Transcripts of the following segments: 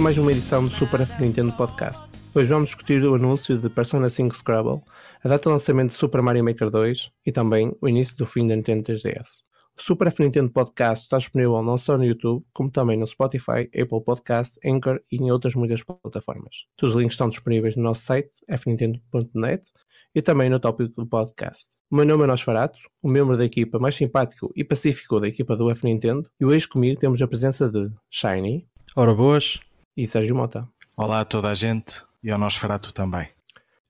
A mais uma edição do Super Nintendo Podcast. Hoje vamos discutir o anúncio de Persona 5 Scrabble, a data de lançamento de Super Mario Maker 2 e também o início do fim da Nintendo 3DS. O Super F Nintendo Podcast está disponível não só no YouTube, como também no Spotify, Apple Podcast, Anchor e em outras muitas plataformas. Todos os links estão disponíveis no nosso site, fnintendo.net, e também no tópico do podcast. O meu nome é Nosferato, o membro da equipa mais simpático e pacífico da equipa do F Nintendo, e hoje comigo temos a presença de Shiny. Ora boas. E Sérgio Mota. Olá a toda a gente e ao Nosferato também.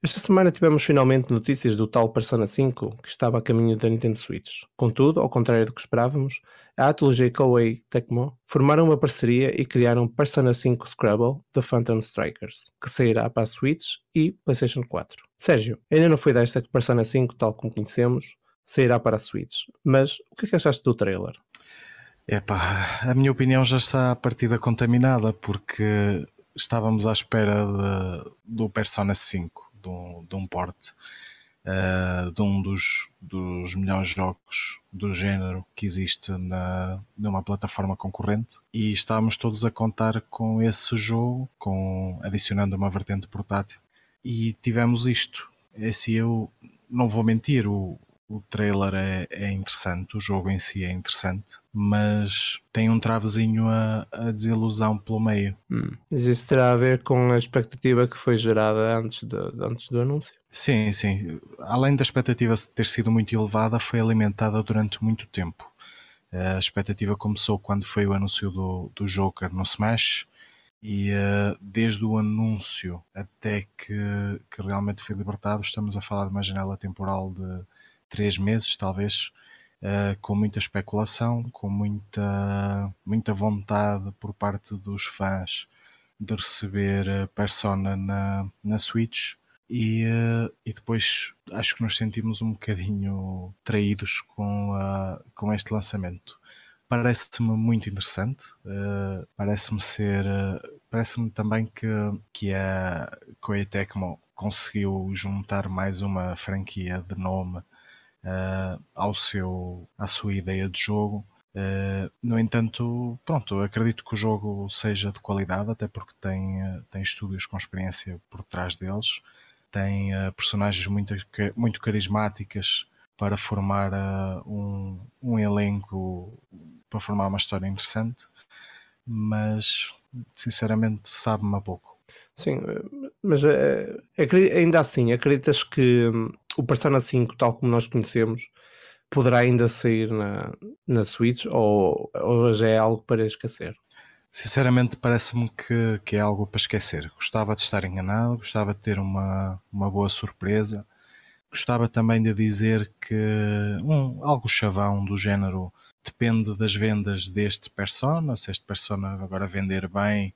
Esta semana tivemos finalmente notícias do tal Persona 5 que estava a caminho da Nintendo Switch. Contudo, ao contrário do que esperávamos, a Atlus e Koei Tecmo formaram uma parceria e criaram Persona 5 Scrabble The Phantom Strikers, que sairá para a Switch e PlayStation 4. Sérgio, ainda não foi desta que Persona 5, tal como conhecemos, sairá para a Switch, mas o que é que achaste do trailer? Epá, a minha opinião já está a partida contaminada porque estávamos à espera de, do Persona 5 de um, de um porte uh, de um dos, dos melhores jogos do género que existe na, numa plataforma concorrente e estávamos todos a contar com esse jogo, com adicionando uma vertente portátil e tivemos isto. Esse eu não vou mentir, o, o trailer é, é, interessante, o jogo em si é interessante, mas tem um travezinho a, a desilusão pelo meio. Hum. Mas isso terá a ver com a expectativa que foi gerada antes, de, antes do anúncio? Sim, sim. Além da expectativa ter sido muito elevada, foi alimentada durante muito tempo. A expectativa começou quando foi o anúncio do, do Joker no Smash. E uh, desde o anúncio até que, que realmente foi libertado, estamos a falar de uma janela temporal de três meses, talvez, uh, com muita especulação, com muita, muita vontade por parte dos fãs de receber Persona na, na Switch. E, uh, e depois acho que nos sentimos um bocadinho traídos com, a, com este lançamento. Parece-me muito interessante, uh, parece-me ser, parece-me também que, que a Koei Tecmo conseguiu juntar mais uma franquia de nome uh, ao seu, à sua ideia de jogo. Uh, no entanto, pronto, acredito que o jogo seja de qualidade, até porque tem, uh, tem estúdios com experiência por trás deles, tem personagens muito, muito carismáticas para formar um, um elenco, para formar uma história interessante, mas sinceramente sabe-me a pouco. Sim, mas é, ainda assim, acreditas que hum, o Persona 5, tal como nós conhecemos, poderá ainda sair na, na Switch ou, ou já é algo para esquecer? Sinceramente, parece-me que, que é algo para esquecer. Gostava de estar enganado, gostava de ter uma, uma boa surpresa. Gostava também de dizer que um, algo chavão do género depende das vendas deste Persona. Se este Persona agora vender bem,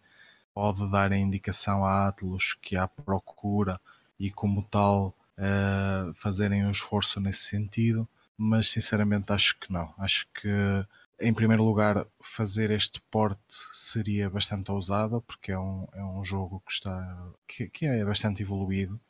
pode dar a indicação à Atlus que há procura e, como tal, uh, fazerem um esforço nesse sentido, mas sinceramente acho que não. Acho que, em primeiro lugar, fazer este porte seria bastante ousado, porque é um, é um jogo que, está, que, que é bastante evoluído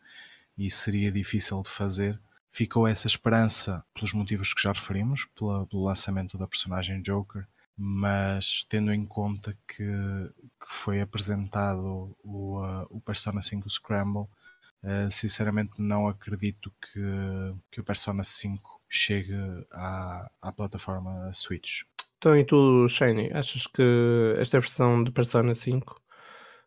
e seria difícil de fazer. Ficou essa esperança pelos motivos que já referimos, pela, pelo lançamento da personagem Joker, mas tendo em conta que, que foi apresentado o, uh, o Persona 5 Scramble, uh, sinceramente não acredito que, que o Persona 5 chegue à, à plataforma Switch. Então, e tu, Shiny, achas que esta versão de Persona 5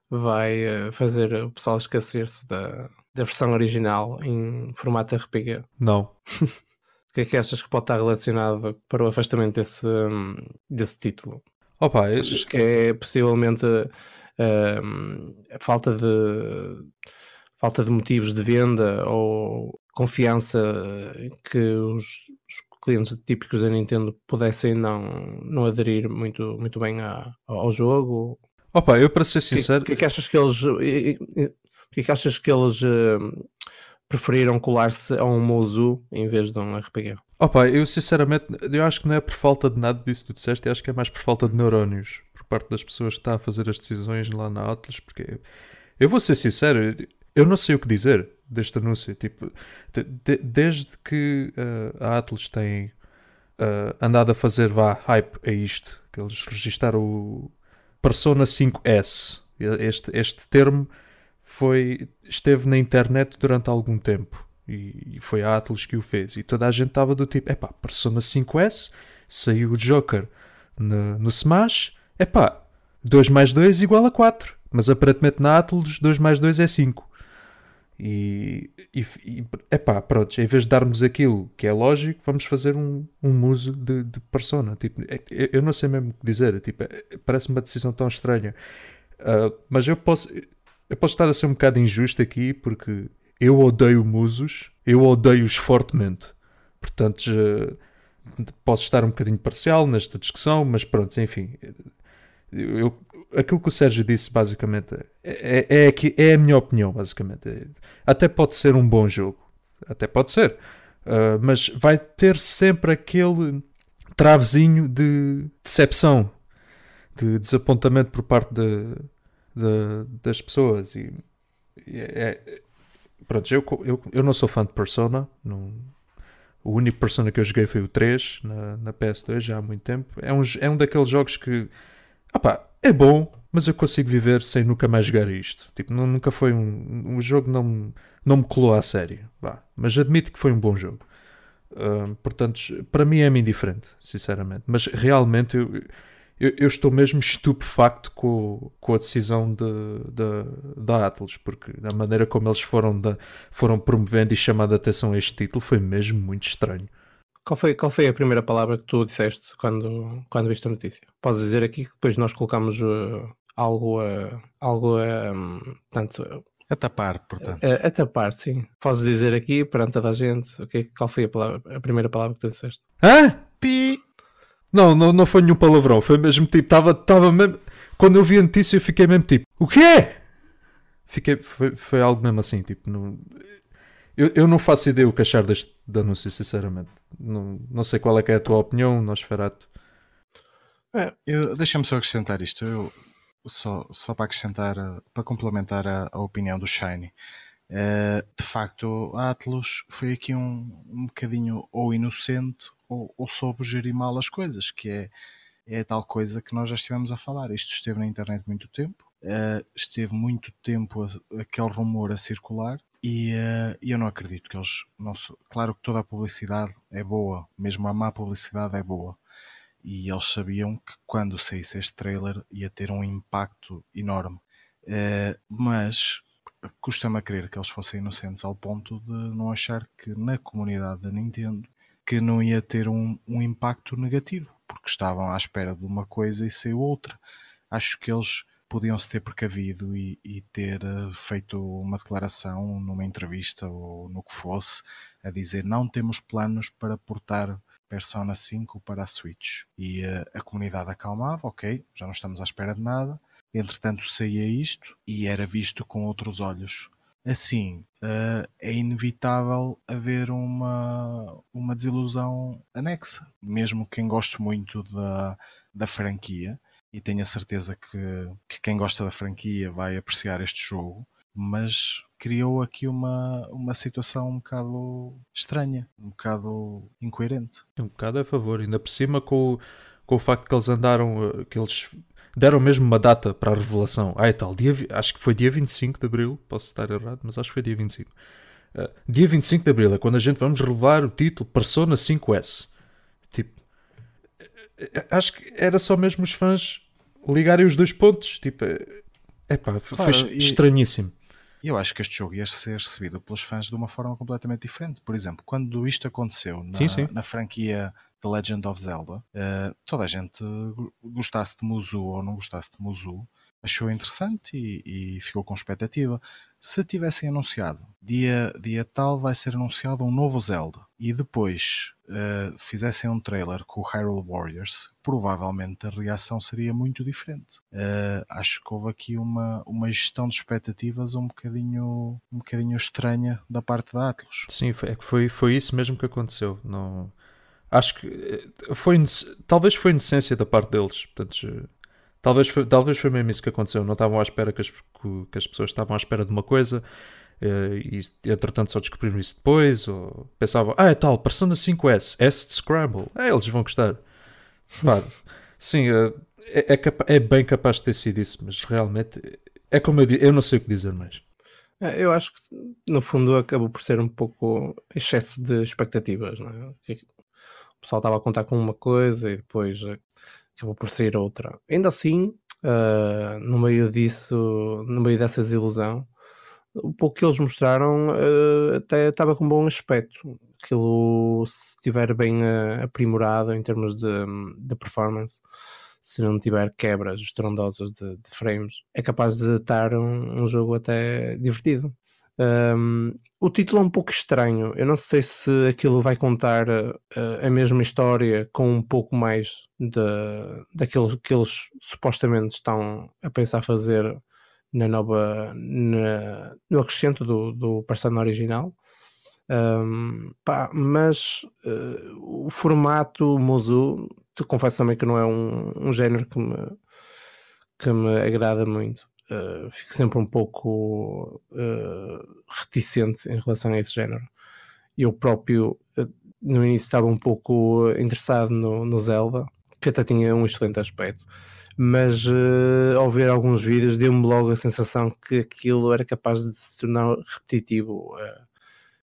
vai uh, fazer o pessoal esquecer-se da, da versão original em formato RPG? Não. que é que achas que pode estar relacionado para o afastamento desse, desse título? Opa, eu... Achas que é possivelmente uh, a falta de falta de motivos de venda ou confiança que os, os clientes típicos da Nintendo pudessem não, não aderir muito, muito bem a, ao jogo? Opa, eu para ser sincero. O que, que, é que achas que eles. O que, é que achas que eles uh, preferiram colar-se a um Mozu em vez de um RPG. Opa, eu sinceramente, eu acho que não é por falta de nada disso que tu disseste, eu acho que é mais por falta de neurónios por parte das pessoas que estão a fazer as decisões lá na Atlas, porque eu vou ser sincero, eu não sei o que dizer deste anúncio. Tipo, de, de, desde que uh, a Atlas tem uh, andado a fazer vá hype a isto, que eles registaram o Persona 5S Este, este termo foi, esteve na internet durante algum tempo. E, e foi a Atlas que o fez. E toda a gente estava do tipo: epá, Persona 5S, saiu o Joker no, no Smash, epá, 2 mais 2 igual a 4. Mas aparentemente na Atlas 2 mais 2 é 5. E, e, e epá, pronto, em vez de darmos aquilo que é lógico, vamos fazer um, um de, de persona. Tipo, é, eu não sei mesmo o que dizer, tipo, é, parece uma decisão tão estranha. Uh, mas eu posso, eu posso estar a ser um bocado injusto aqui porque eu odeio musos, eu odeio-os fortemente. Portanto, posso estar um bocadinho parcial nesta discussão, mas pronto, enfim. Eu, aquilo que o Sérgio disse, basicamente, é, é, é, é a minha opinião, basicamente. Até pode ser um bom jogo. Até pode ser. Uh, mas vai ter sempre aquele travezinho de decepção, de desapontamento por parte de, de, das pessoas. E, é, é, pronto, eu, eu, eu não sou fã de Persona. Não, o único Persona que eu joguei foi o 3 na, na PS2 já há muito tempo. É um, é um daqueles jogos que opá, é bom, mas eu consigo viver sem nunca mais jogar isto. Tipo, não, nunca foi um. O jogo não, não me colou à sério. Mas admito que foi um bom jogo. Uh, portanto, para mim é-me indiferente, sinceramente. Mas realmente eu, eu, eu, estou mesmo estupefacto com, com a decisão de, de, da Atlas, porque a maneira como eles foram, de, foram promovendo e chamando a atenção a este título foi mesmo muito estranho. Qual foi, qual foi a primeira palavra que tu disseste quando, quando viste a notícia? Podes dizer aqui que depois nós colocamos uh, algo a. algo a. Um, tanto, a tapar, portanto. A, a, tapar, sim. Podes dizer aqui perante toda a gente okay, qual foi a, palavra, a primeira palavra que tu disseste? Hã? Pi! Não, não, não foi nenhum palavrão, foi mesmo tipo, estava tava mesmo. Quando eu vi a notícia, eu fiquei mesmo tipo, o quê? Fiquei, foi, foi algo mesmo assim, tipo, não, eu, eu não faço ideia o que achar deste anúncio, sinceramente. Não, não sei qual é que é a tua opinião, Nosferatu. É, Deixa-me só acrescentar isto. Eu, só, só para acrescentar, para complementar a, a opinião do Shiny. Uh, de facto, a Atlas foi aqui um, um bocadinho ou inocente ou, ou soube gerir mal as coisas, que é, é tal coisa que nós já estivemos a falar. Isto esteve na internet muito tempo, uh, esteve muito tempo a, aquele rumor a circular e uh, eu não acredito que eles. Não, claro que toda a publicidade é boa, mesmo a má publicidade é boa. E eles sabiam que quando saísse este trailer ia ter um impacto enorme. Uh, mas custa-me a crer que eles fossem inocentes ao ponto de não achar que na comunidade da Nintendo que não ia ter um, um impacto negativo, porque estavam à espera de uma coisa e saiu outra. Acho que eles podiam se ter precavido e, e, ter eh, feito uma declaração numa entrevista ou no que fosse, a dizer não temos planos para portar Persona 5 para a Switch. E uh, a comunidade acalmava, ok, já não estamos à espera de nada. Entretanto, saía isto e era visto com outros olhos. Assim, uh, é inevitável haver uma, uma desilusão anexa. Mesmo quem goste muito da, da franquia, e tenho a certeza que, que quem gosta da franquia vai apreciar este jogo, mas criou aqui uma, uma situação um bocado estranha, um bocado incoerente. Um bocado a favor, ainda por cima com, com o facto que eles andaram, eh, que eles deram mesmo uma data para a revelação. Ah, é tal, dia, acho que foi dia 25 de Abril, posso estar errado, mas acho que foi dia 25. Uh, eh, dia 25 de Abril é quando a gente vamos revelar o título Persona 5S. Tipo, eh, acho que era só mesmo os fãs ligarem os dois pontos. Tipo, é pá, claro, foi e, estranhíssimo. Eu acho que este jogo ia ser recebido pelos fãs de uma forma completamente diferente. Por exemplo, quando isto aconteceu na, sim, sim. na franquia The Legend of Zelda, uh, toda a gente gostasse de Muzu ou não gostasse de Muzu, achou interessante e, e, ficou com expectativa. Se tivessem anunciado dia, dia tal vai ser anunciado um novo Zelda e depois uh, fizessem um trailer com o Hyrule Warriors, provavelmente a reação seria muito diferente. Uh, acho que houve aqui uma, uma gestão de expectativas um bocadinho, um bocadinho estranha da parte da Atlas. Sim, foi, é foi, foi isso mesmo que aconteceu. Não acho que eh, foi talvez foi inocência da parte deles portanto talvez foi, talvez foi mesmo isso que aconteceu não estavam à espera que as, que as pessoas estavam à espera de uma coisa eh, e entretanto só descobriram isso depois ou pensavam, ah é tal, Persona 5S S de Scramble, é, eles vão gostar sim, eh, é, é, é, bem capaz de ter sido isso mas realmente É como eu digo, eu não sei o que dizer mais. É, eu acho que no fundo acabou por ser um pouco excesso de expectativas, não é? O pessoal estava a contar com uma coisa e depois acabou por sair outra. Ainda assim, uh, no meio disso, no meio dessa desilusão, o pouco que eles mostraram uh, até estava com um bom aspecto. Aquilo, se estiver bem uh, aprimorado em termos de, de, performance, se não tiver quebras estrondosas de, de frames, é capaz de estar um, um jogo até divertido. Um, o título é um pouco estranho. Eu não sei se aquilo vai contar uh, a mesma história com um pouco mais de, daquilo que eles supostamente estão a pensar fazer na nova na, no acrescento do, do Persona original. Um, pá, mas uh, o formato Mozu, te confesso também que não é um, um género que me, que me agrada muito. Uh, fico sempre um pouco uh, reticente em relação a esse género. Eu próprio, uh, no início, estava um pouco interessado no, no Zelda, que até tinha um excelente aspecto, mas ao ver alguns vídeos, deu-me logo a sensação que aquilo era capaz de se tornar repetitivo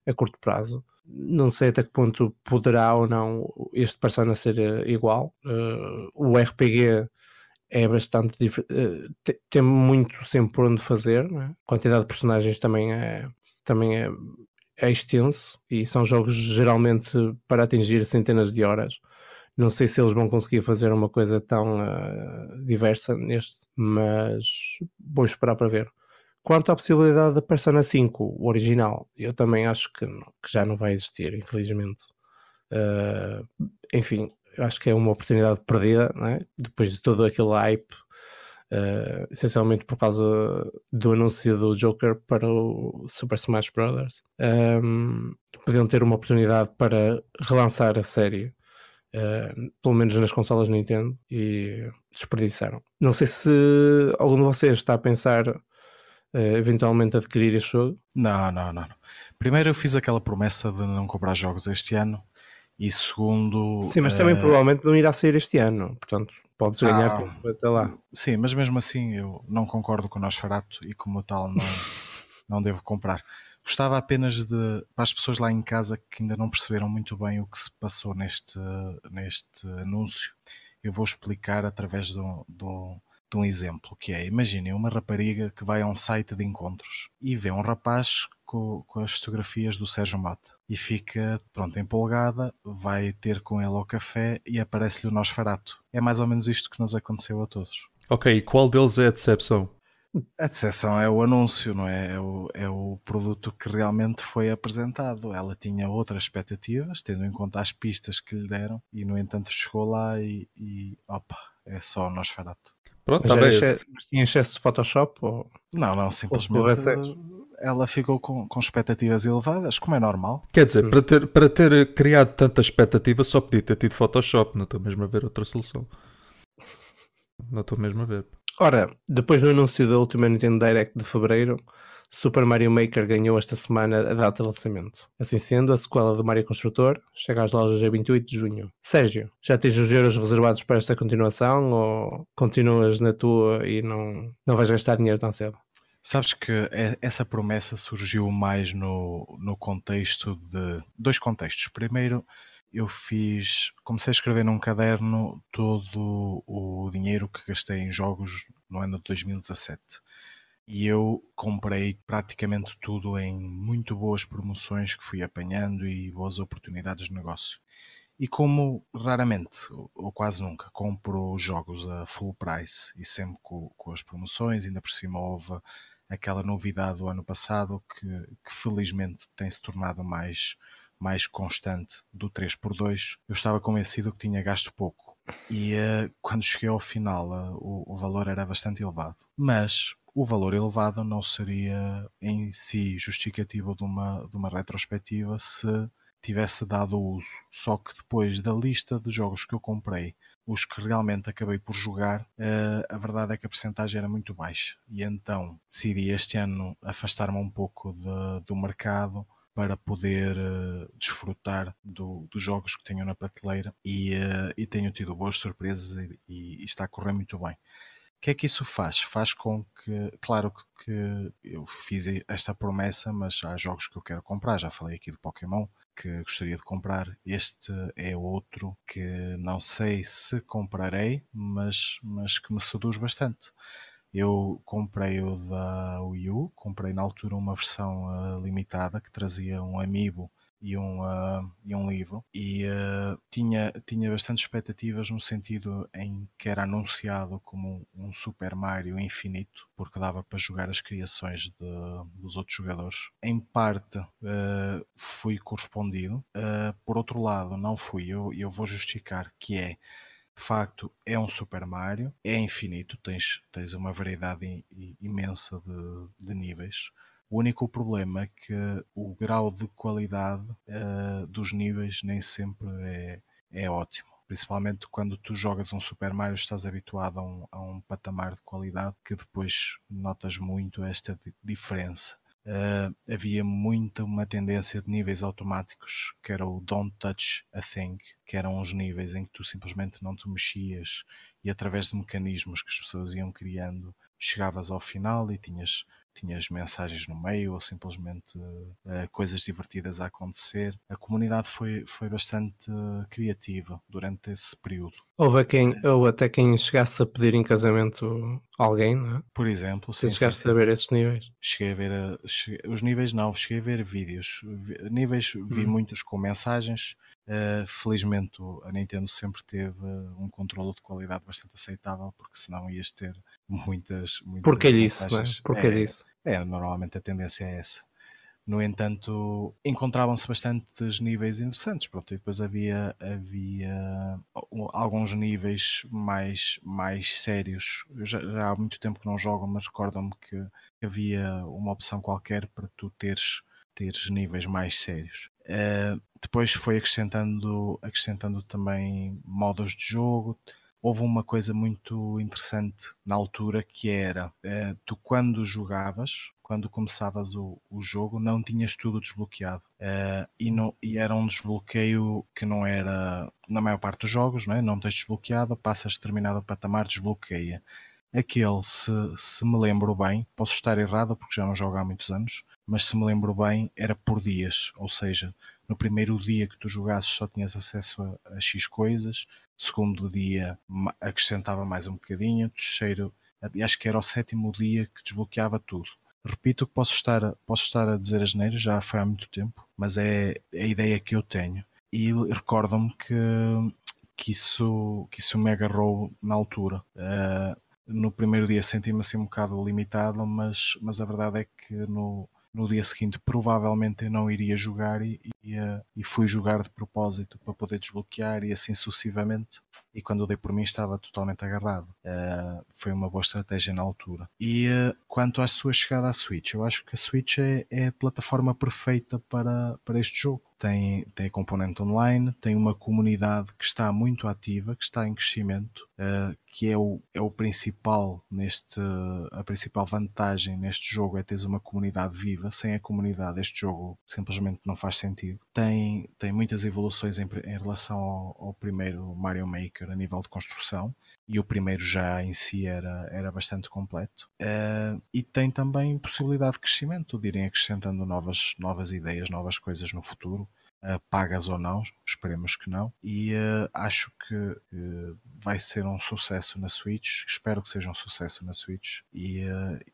a curto prazo. Não sei até que ponto poderá ou não este Persona ser igual. o RPG é bastante uh, tem muito sempre por onde fazer, é? a quantidade de personagens também é, também é, é extenso e são jogos geralmente para atingir centenas de horas. Não sei se eles vão conseguir fazer uma coisa tão uh, diversa neste, mas vou esperar para ver. Quanto à possibilidade da Persona 5, o original, eu também acho que, que já não vai existir, infelizmente. Uh, enfim, acho que é uma oportunidade perdida, é? depois de todo aquele hype, uh, essencialmente por causa do anúncio do Joker para o Super Smash Bros. Um, podiam ter uma oportunidade para relançar a série, uh, pelo menos nas consolas Nintendo, e desperdiçaram. Não sei se algum de vocês está a pensar uh, eventualmente adquirir este jogo. Não, não, não. Primeiro eu fiz aquela promessa de não comprar jogos este ano e segundo. Sim, mas também uh... provavelmente não irá sair este ano, portanto podes ganhar ah, tempo até lá. Sim, mas mesmo assim eu não concordo com o Nosferatu e como tal não, não devo comprar. Gostava apenas de, para as pessoas lá em casa que ainda não perceberam muito bem o que se passou neste, neste anúncio, eu vou explicar através de um, de um, de um exemplo, que é, imaginem uma rapariga que vai a um site de encontros e vê um rapaz com, com as fotografias do Sérgio Mata e fica, pronto, empolgada, vai ter com ele ao café e aparece-lhe o Nosferato. É mais ou menos isto que nos aconteceu a todos. Ok, e qual deles é a decepção? A decepção é o anúncio, não é? É o, é o produto que realmente foi apresentado. Ela tinha outras expectativas, tendo em conta as pistas que lhe deram, e no entanto chegou lá e, e opa, é só o Nosferato. Pronto, mas, tá excesso, mas tinha excesso de Photoshop? Ou... Não, não, simplesmente ela ficou com, com expectativas elevadas, como é normal. Quer dizer, para ter, para ter criado tanta expectativa só podia ter tido Photoshop, não estou mesmo a ver outra solução. Não estou mesmo a ver. Ora, depois do anúncio da última Nintendo Direct de Fevereiro, Super Mario Maker ganhou esta semana a data de lançamento. Assim sendo, a sequela do Mario Construtor chega às lojas a 28 de junho. Sérgio, já tens os euros reservados para esta continuação ou continuas na tua e não, não vais gastar dinheiro tão cedo? Sabes que essa promessa surgiu mais no, no contexto de dois contextos. Primeiro, eu fiz, comecei a escrever num caderno todo o dinheiro que gastei em jogos no ano de 2017 e eu comprei praticamente tudo em muito boas promoções que fui apanhando e boas oportunidades de negócio. E como raramente ou quase nunca compro jogos a full price e sempre com, com as promoções, ainda por cima houve aquela novidade do ano passado que, que felizmente tem se tornado mais, mais constante do 3x2, eu estava convencido que tinha gasto pouco. E uh, quando cheguei ao final, uh, o, o valor era bastante elevado. Mas o valor elevado não seria em si justificativo de uma, de uma retrospectiva se tivesse dado uso. Só que depois da lista de jogos que eu comprei, os que realmente acabei por jogar, eh, a verdade é que a percentagem era muito baixa. E então decidi este ano afastar-me um pouco de, do mercado para poder uh, desfrutar do, dos jogos que tenho na prateleira e, uh, e tenho tido boas surpresas e, e, está a correr muito bem. que é que isso faz? Faz com que, claro que eu fiz esta promessa, mas há jogos que eu quero comprar. Já falei aqui do Pokémon que gostaria de comprar. Este é outro que não sei se comprarei, mas, mas que me seduz bastante. Eu comprei o da Wii U, comprei na altura uma versão uh, limitada que trazia um amiibo e um, uh, e um livro e uh, tinha, tinha bastante expectativas no sentido em que era anunciado como um Super Mario infinito porque dava para jogar as criações de, dos outros jogadores. Em parte uh, fui correspondido, por outro lado não fui, eu, eu vou justificar que é de facto é um Super Mario, é infinito, tens, tens uma variedade imensa de, de níveis. O único problema é que o grau de qualidade uh, dos níveis nem sempre é, é ótimo principalmente quando tu jogas um Super Mario estás habituado a um, a um patamar de qualidade que depois notas muito esta diferença. Uh, havia muita uma tendência de níveis automáticos que era o Don't Touch a Thing, que eram os níveis em que tu simplesmente não te mexias e através de mecanismos que as pessoas iam criando chegavas ao final e tinhas tinhas mensagens no meio ou simplesmente uh, coisas divertidas a acontecer. A comunidade foi, foi bastante uh, criativa durante esse período. Houve quem, ou até quem chegasse a pedir em casamento alguém, não é? Por exemplo, sim. Se chegasse sim, a ver esses níveis. Cheguei a ver a, cheguei, os níveis, não, cheguei a ver vídeos. Vi, níveis vi hum. muitos com mensagens. Uh, felizmente a Nintendo sempre teve um controle de qualidade bastante aceitável, porque senão ias ter muitas. muitas Porque disso, não é? Porque é. É, normalmente a tendência é essa. No entanto, encontravam-se bastantes níveis interessantes. Pronto, e depois havia, havia alguns níveis mais, mais sérios. Já, já, há muito tempo que não jogo, mas recordo-me que havia uma opção qualquer para tu teres, teres níveis mais sérios. Uh, depois foi acrescentando, acrescentando também modos de jogo houve uma coisa muito interessante na altura que era uh, tu quando jogavas, quando começavas o, o jogo, não tinhas tudo desbloqueado. Uh, e, não, e era um desbloqueio que não era na maior parte dos jogos, não, é? não tens desbloqueado, passas determinado patamar, desbloqueia. Aquele, se, se me lembro bem, posso estar errado porque já não jogo há muitos anos, mas se me lembro bem, era por dias, ou seja, no primeiro dia que tu jogasses só tinhas acesso a, a X coisas, segundo dia acrescentava mais um bocadinho, terceiro, acho que era o sétimo dia que desbloqueava tudo. Repito que posso estar, posso estar a dizer as neiras, já foi há muito tempo, mas é a ideia que eu tenho. E recordo-me que, que, isso, que isso me agarrou na altura. Uh, no primeiro dia senti-me assim um bocado limitado, mas, mas a verdade é que no, no dia seguinte provavelmente eu não iria jogar e, e, e, fui jogar de propósito para poder desbloquear e assim sucessivamente. E quando dei por mim estava totalmente agarrado. Uh, foi uma boa estratégia na altura. E uh, quanto à sua chegada à Switch, eu acho que a Switch é, é a plataforma perfeita para, para este jogo tem, tem a componente online, tem uma comunidade que está muito ativa, que está em crescimento, uh, que é o, é o principal neste, a principal vantagem neste jogo é teres uma comunidade viva. Sem a comunidade, este jogo simplesmente não faz sentido. Tem, tem muitas evoluções em, em relação ao, ao primeiro Mario Maker a nível de construção e o primeiro já em si era, era bastante completo. Uh, e tem também possibilidade de crescimento, de irem acrescentando novas, novas ideias, novas coisas no futuro, uh, pagas ou não, esperemos que não. E uh, acho que vai ser um sucesso na Switch, espero que seja um sucesso na Switch e,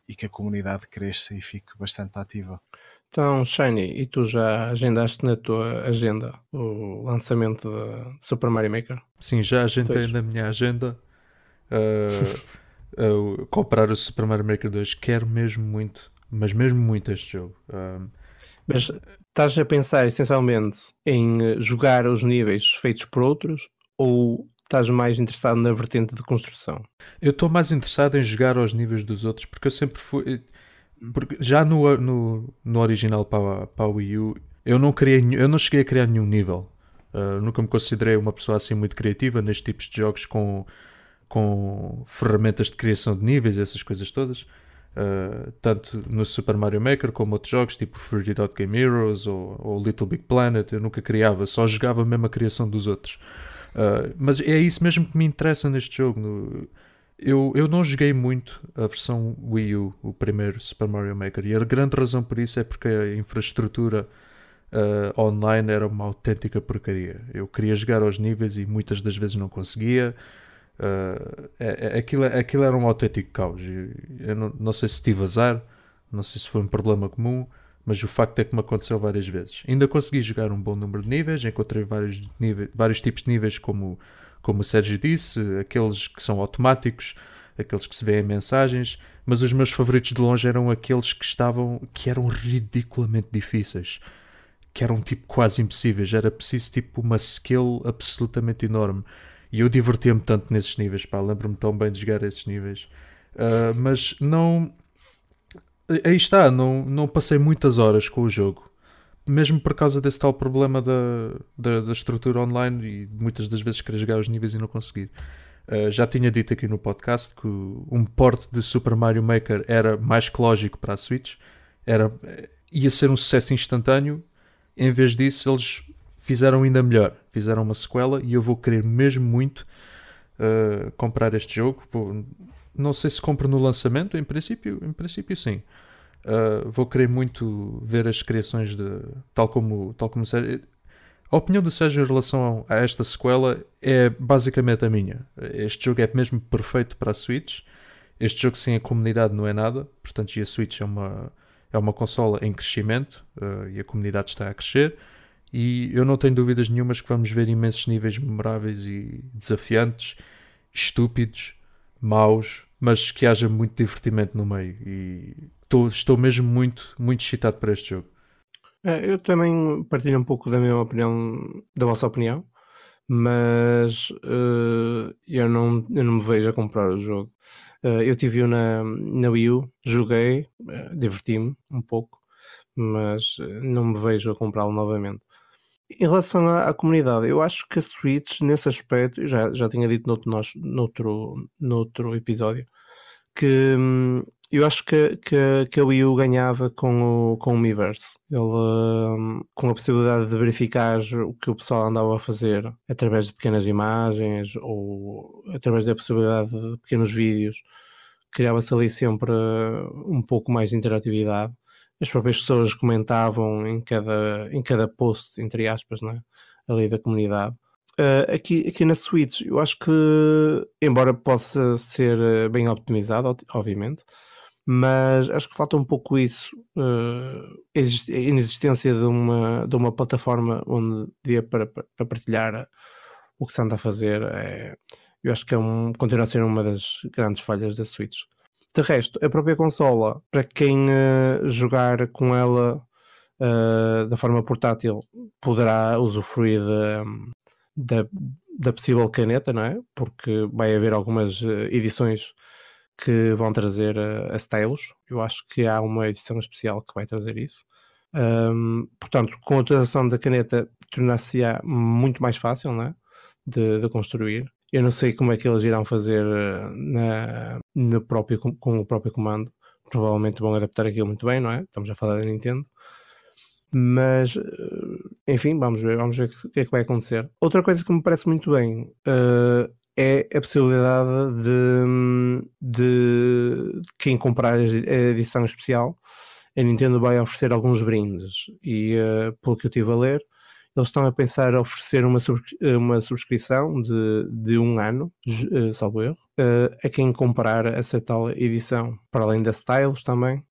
e que a comunidade cresça e fique bastante ativa. Então, Shiny, e tu já agendaste na tua agenda o lançamento de Super Mario Maker? Sim, já agendei na minha agenda uh, uh, comprar o Super Mario Maker 2. Quero mesmo muito, mas mesmo muito este jogo. Uh, mas estás a pensar essencialmente em jogar os níveis feitos por outros ou estás mais interessado na vertente de construção? Eu estou mais interessado em jogar aos níveis dos outros porque eu sempre fui. Porque já no, no, no original para, para a Wii U eu não, criei, eu não cheguei a criar nenhum nível. Uh, nunca me considerei uma pessoa assim muito criativa nestes tipos de jogos com com ferramentas de criação de níveis, essas coisas todas. Uh, tanto no Super Mario Maker como outros jogos, tipo Fruity Dot Game Heroes ou, ou, Little Big Planet. Eu nunca criava, só jogava mesmo a criação dos outros. Uh, mas é isso mesmo que me interessa neste jogo. No, Eu, eu não joguei muito a versão Wii U, o primeiro Super Mario Maker, e a grande razão por isso é porque a infraestrutura uh, online era uma autêntica porcaria. Eu queria jogar aos níveis e muitas das vezes não conseguia. Uh, é, é, aquilo, aquilo era um autêntico caos. Eu não, não sei se tive azar, não sei se foi um problema comum, mas o facto é que me aconteceu várias vezes. Ainda consegui jogar um bom número de níveis, encontrei vários, níveis, vários tipos de níveis, como, como o Sérgio disse, aqueles que são automáticos, aqueles que se vêem mensagens, mas os meus favoritos de longe eram aqueles que estavam que eram ridiculamente difíceis, que eram tipo quase impossíveis, era preciso tipo uma skill absolutamente enorme. E eu divertia-me tanto nesses níveis, pá, lembro-me tão bem de jogar esses níveis. Uh, mas não. Aí está, não, não passei muitas horas com o jogo. Mesmo por causa desse tal problema da, da, da estrutura online e muitas das vezes querer jogar os níveis e não conseguir. Uh, já tinha dito aqui no podcast que um port de Super Mario Maker era mais que lógico para a Switch. Era, ia ser um sucesso instantâneo. Em vez disso, eles fizeram ainda melhor. Fizeram uma sequela e eu vou querer mesmo muito uh, comprar este jogo. Vou, não sei se compro no lançamento, em princípio, em princípio sim. Uh, vou querer muito ver as criações de tal como tal como a opinião do Sérgio em relação a esta sequela é basicamente a minha. Este jogo é mesmo perfeito para a Switch. Este jogo sem a comunidade não é nada, portanto, e a Switch é uma, é uma consola em crescimento uh, e a comunidade está a crescer. E eu não tenho dúvidas nenhumas que vamos ver imensos níveis memoráveis e desafiantes, estúpidos, maus, mas que haja muito divertimento no meio. E estou, estou mesmo muito, muito excitado para este jogo. É, eu também partilho um pouco da mesma opinião, da vossa opinião, mas uh, eu, não, eu não me vejo a comprar o jogo. Uh, eu tive-o na, na Wii U, joguei, uh, diverti-me um pouco, mas não me vejo a comprá-lo novamente. Em relação à, à, comunidade, eu acho que a Switch, nesse aspecto, já, já tinha dito noutro, noutro, noutro episódio, que hum, eu acho que, que, que a Wii U ganhava com o, com o Miiverse. Ele, hum, com a possibilidade de verificar o que o pessoal andava a fazer através de pequenas imagens ou através da possibilidade de pequenos vídeos, criava-se ali sempre um pouco mais de interatividade as próprias pessoas comentavam em cada, em cada post, entre aspas, né? ali da comunidade. Uh, aqui, aqui na Switch, eu acho que, embora possa ser eh, bem optimizado, obviamente, mas acho que falta um pouco isso, uh, a inexistência de uma, de uma plataforma onde dê para, para partilhar o que se anda a fazer. É, eu acho que é um, continua a ser uma das grandes falhas da Switch. De resto, a própria consola, para quem uh, jogar com ela uh, da forma portátil, poderá usufruir da, possível caneta, não é? Porque vai haver algumas uh, edições que vão trazer a stylus. Eu acho que há uma edição especial que vai trazer isso. Um, portanto, com a utilização da caneta, tornar-se-á muito mais fácil não é? de, de construir. Eu não sei como é que eles irão fazer eh, na, no próprio, com o próprio comando. Provavelmente vão adaptar aquilo muito bem, não é? Estamos a falar da Nintendo. Mas, eh, enfim, vamos ver, vamos ver o que é que vai acontecer. Outra coisa que me parece muito bem uh, é a possibilidade de, de quem comprar a edição especial, a Nintendo vai oferecer alguns brindes. E, uh, pelo que eu estive a ler, eles estão a pensar a oferecer uma, uma subscrição de, de um ano, uh, salvo erro, uh, a quem comprar essa tal edição, para além da Styles também.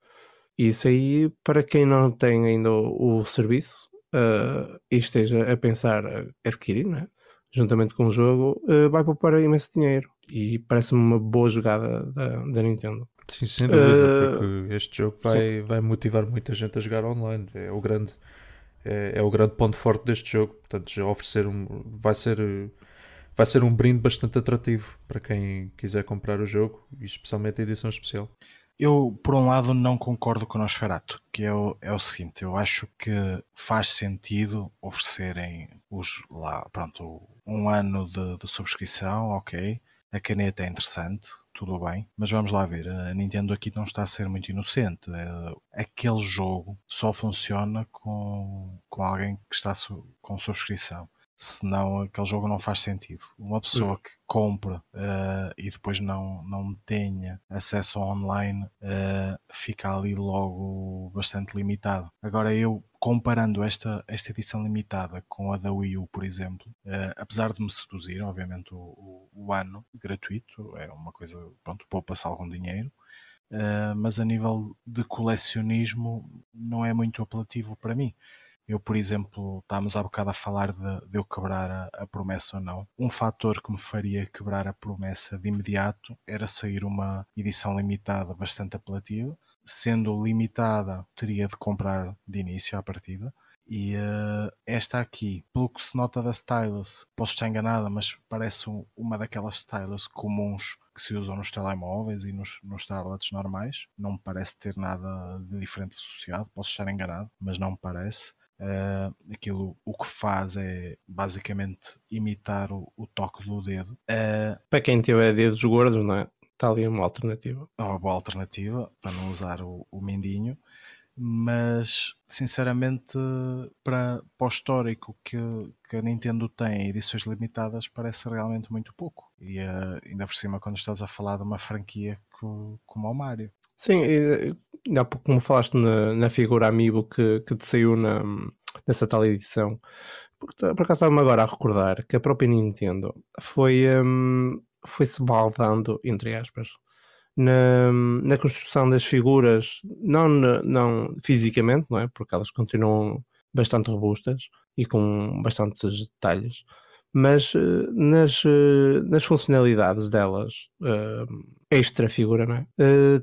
Isso aí, para quem não tem ainda o, o serviço uh, e esteja a pensar adquirir, né? juntamente com o jogo, vai poupar imenso dinheiro. E parece-me uma boa jogada da, da Nintendo. Sim, sem dúvida, porque este jogo vai, vai motivar muita gente a jogar online. É o grande é, é o grande ponto forte deste jogo. Portanto, já oferecer um, vai ser vai ser um brinde bastante atrativo para quem quiser comprar o jogo e especialmente a edição especial. Eu, por um lado, não concordo com o Nosferatu, que é o, é o seguinte: eu acho que faz sentido oferecerem os, lá, pronto, um ano de, de subscrição, ok. A caneta é interessante, tudo bem, mas vamos lá ver, a Nintendo aqui não está a ser muito inocente. É, aquele jogo só funciona com, com alguém que está com subscrição. Senão aquele jogo não faz sentido. Uma pessoa que compra uh, e depois não, não tenha acesso online uh, fica ali logo bastante limitado. Agora eu comparando esta, esta edição limitada com a da Wii U, por exemplo, uh, apesar de me seduzir, obviamente o, o, o, ano gratuito é uma coisa, pronto, poupa-se algum dinheiro, mas a nível de colecionismo não é muito apelativo para mim. Eu, por exemplo, estávamos há bocado a falar de, de eu quebrar a, a, promessa ou não. Um fator que me faria quebrar a promessa de imediato era sair uma edição limitada bastante apelativa. Sendo limitada, teria de comprar de início à partida. E uh, esta aqui, pelo que se nota da stylus, posso estar enganada, mas parece uma daquelas stylus comuns que se usam nos telemóveis e nos, nos tablets normais. Não me parece ter nada de diferente associado, posso estar enganado, mas não me parece. Uh, aquilo o que faz é basicamente imitar o, o toque do dedo. Uh, para quem tiver dedos gordos, não é? Está ali uma alternativa. É uma boa alternativa para não usar o, o mindinho, mas sinceramente, para, para o histórico que, que a Nintendo tem, edições limitadas, parece realmente muito pouco. E uh, ainda por cima, quando estás a falar de uma franquia como o Mario. Sim, pouco como falaste na, na figura Amiibo que, que te saiu na, nessa tal edição. Por, por acaso estava-me agora a recordar que a própria Nintendo foi, um, foi-se baldando, entre aspas, na, na construção das figuras, não, não fisicamente, não é? Porque elas continuam bastante robustas e com bastantes detalhes, mas uh, nas, uh, nas funcionalidades delas, uh, extra figura, não é?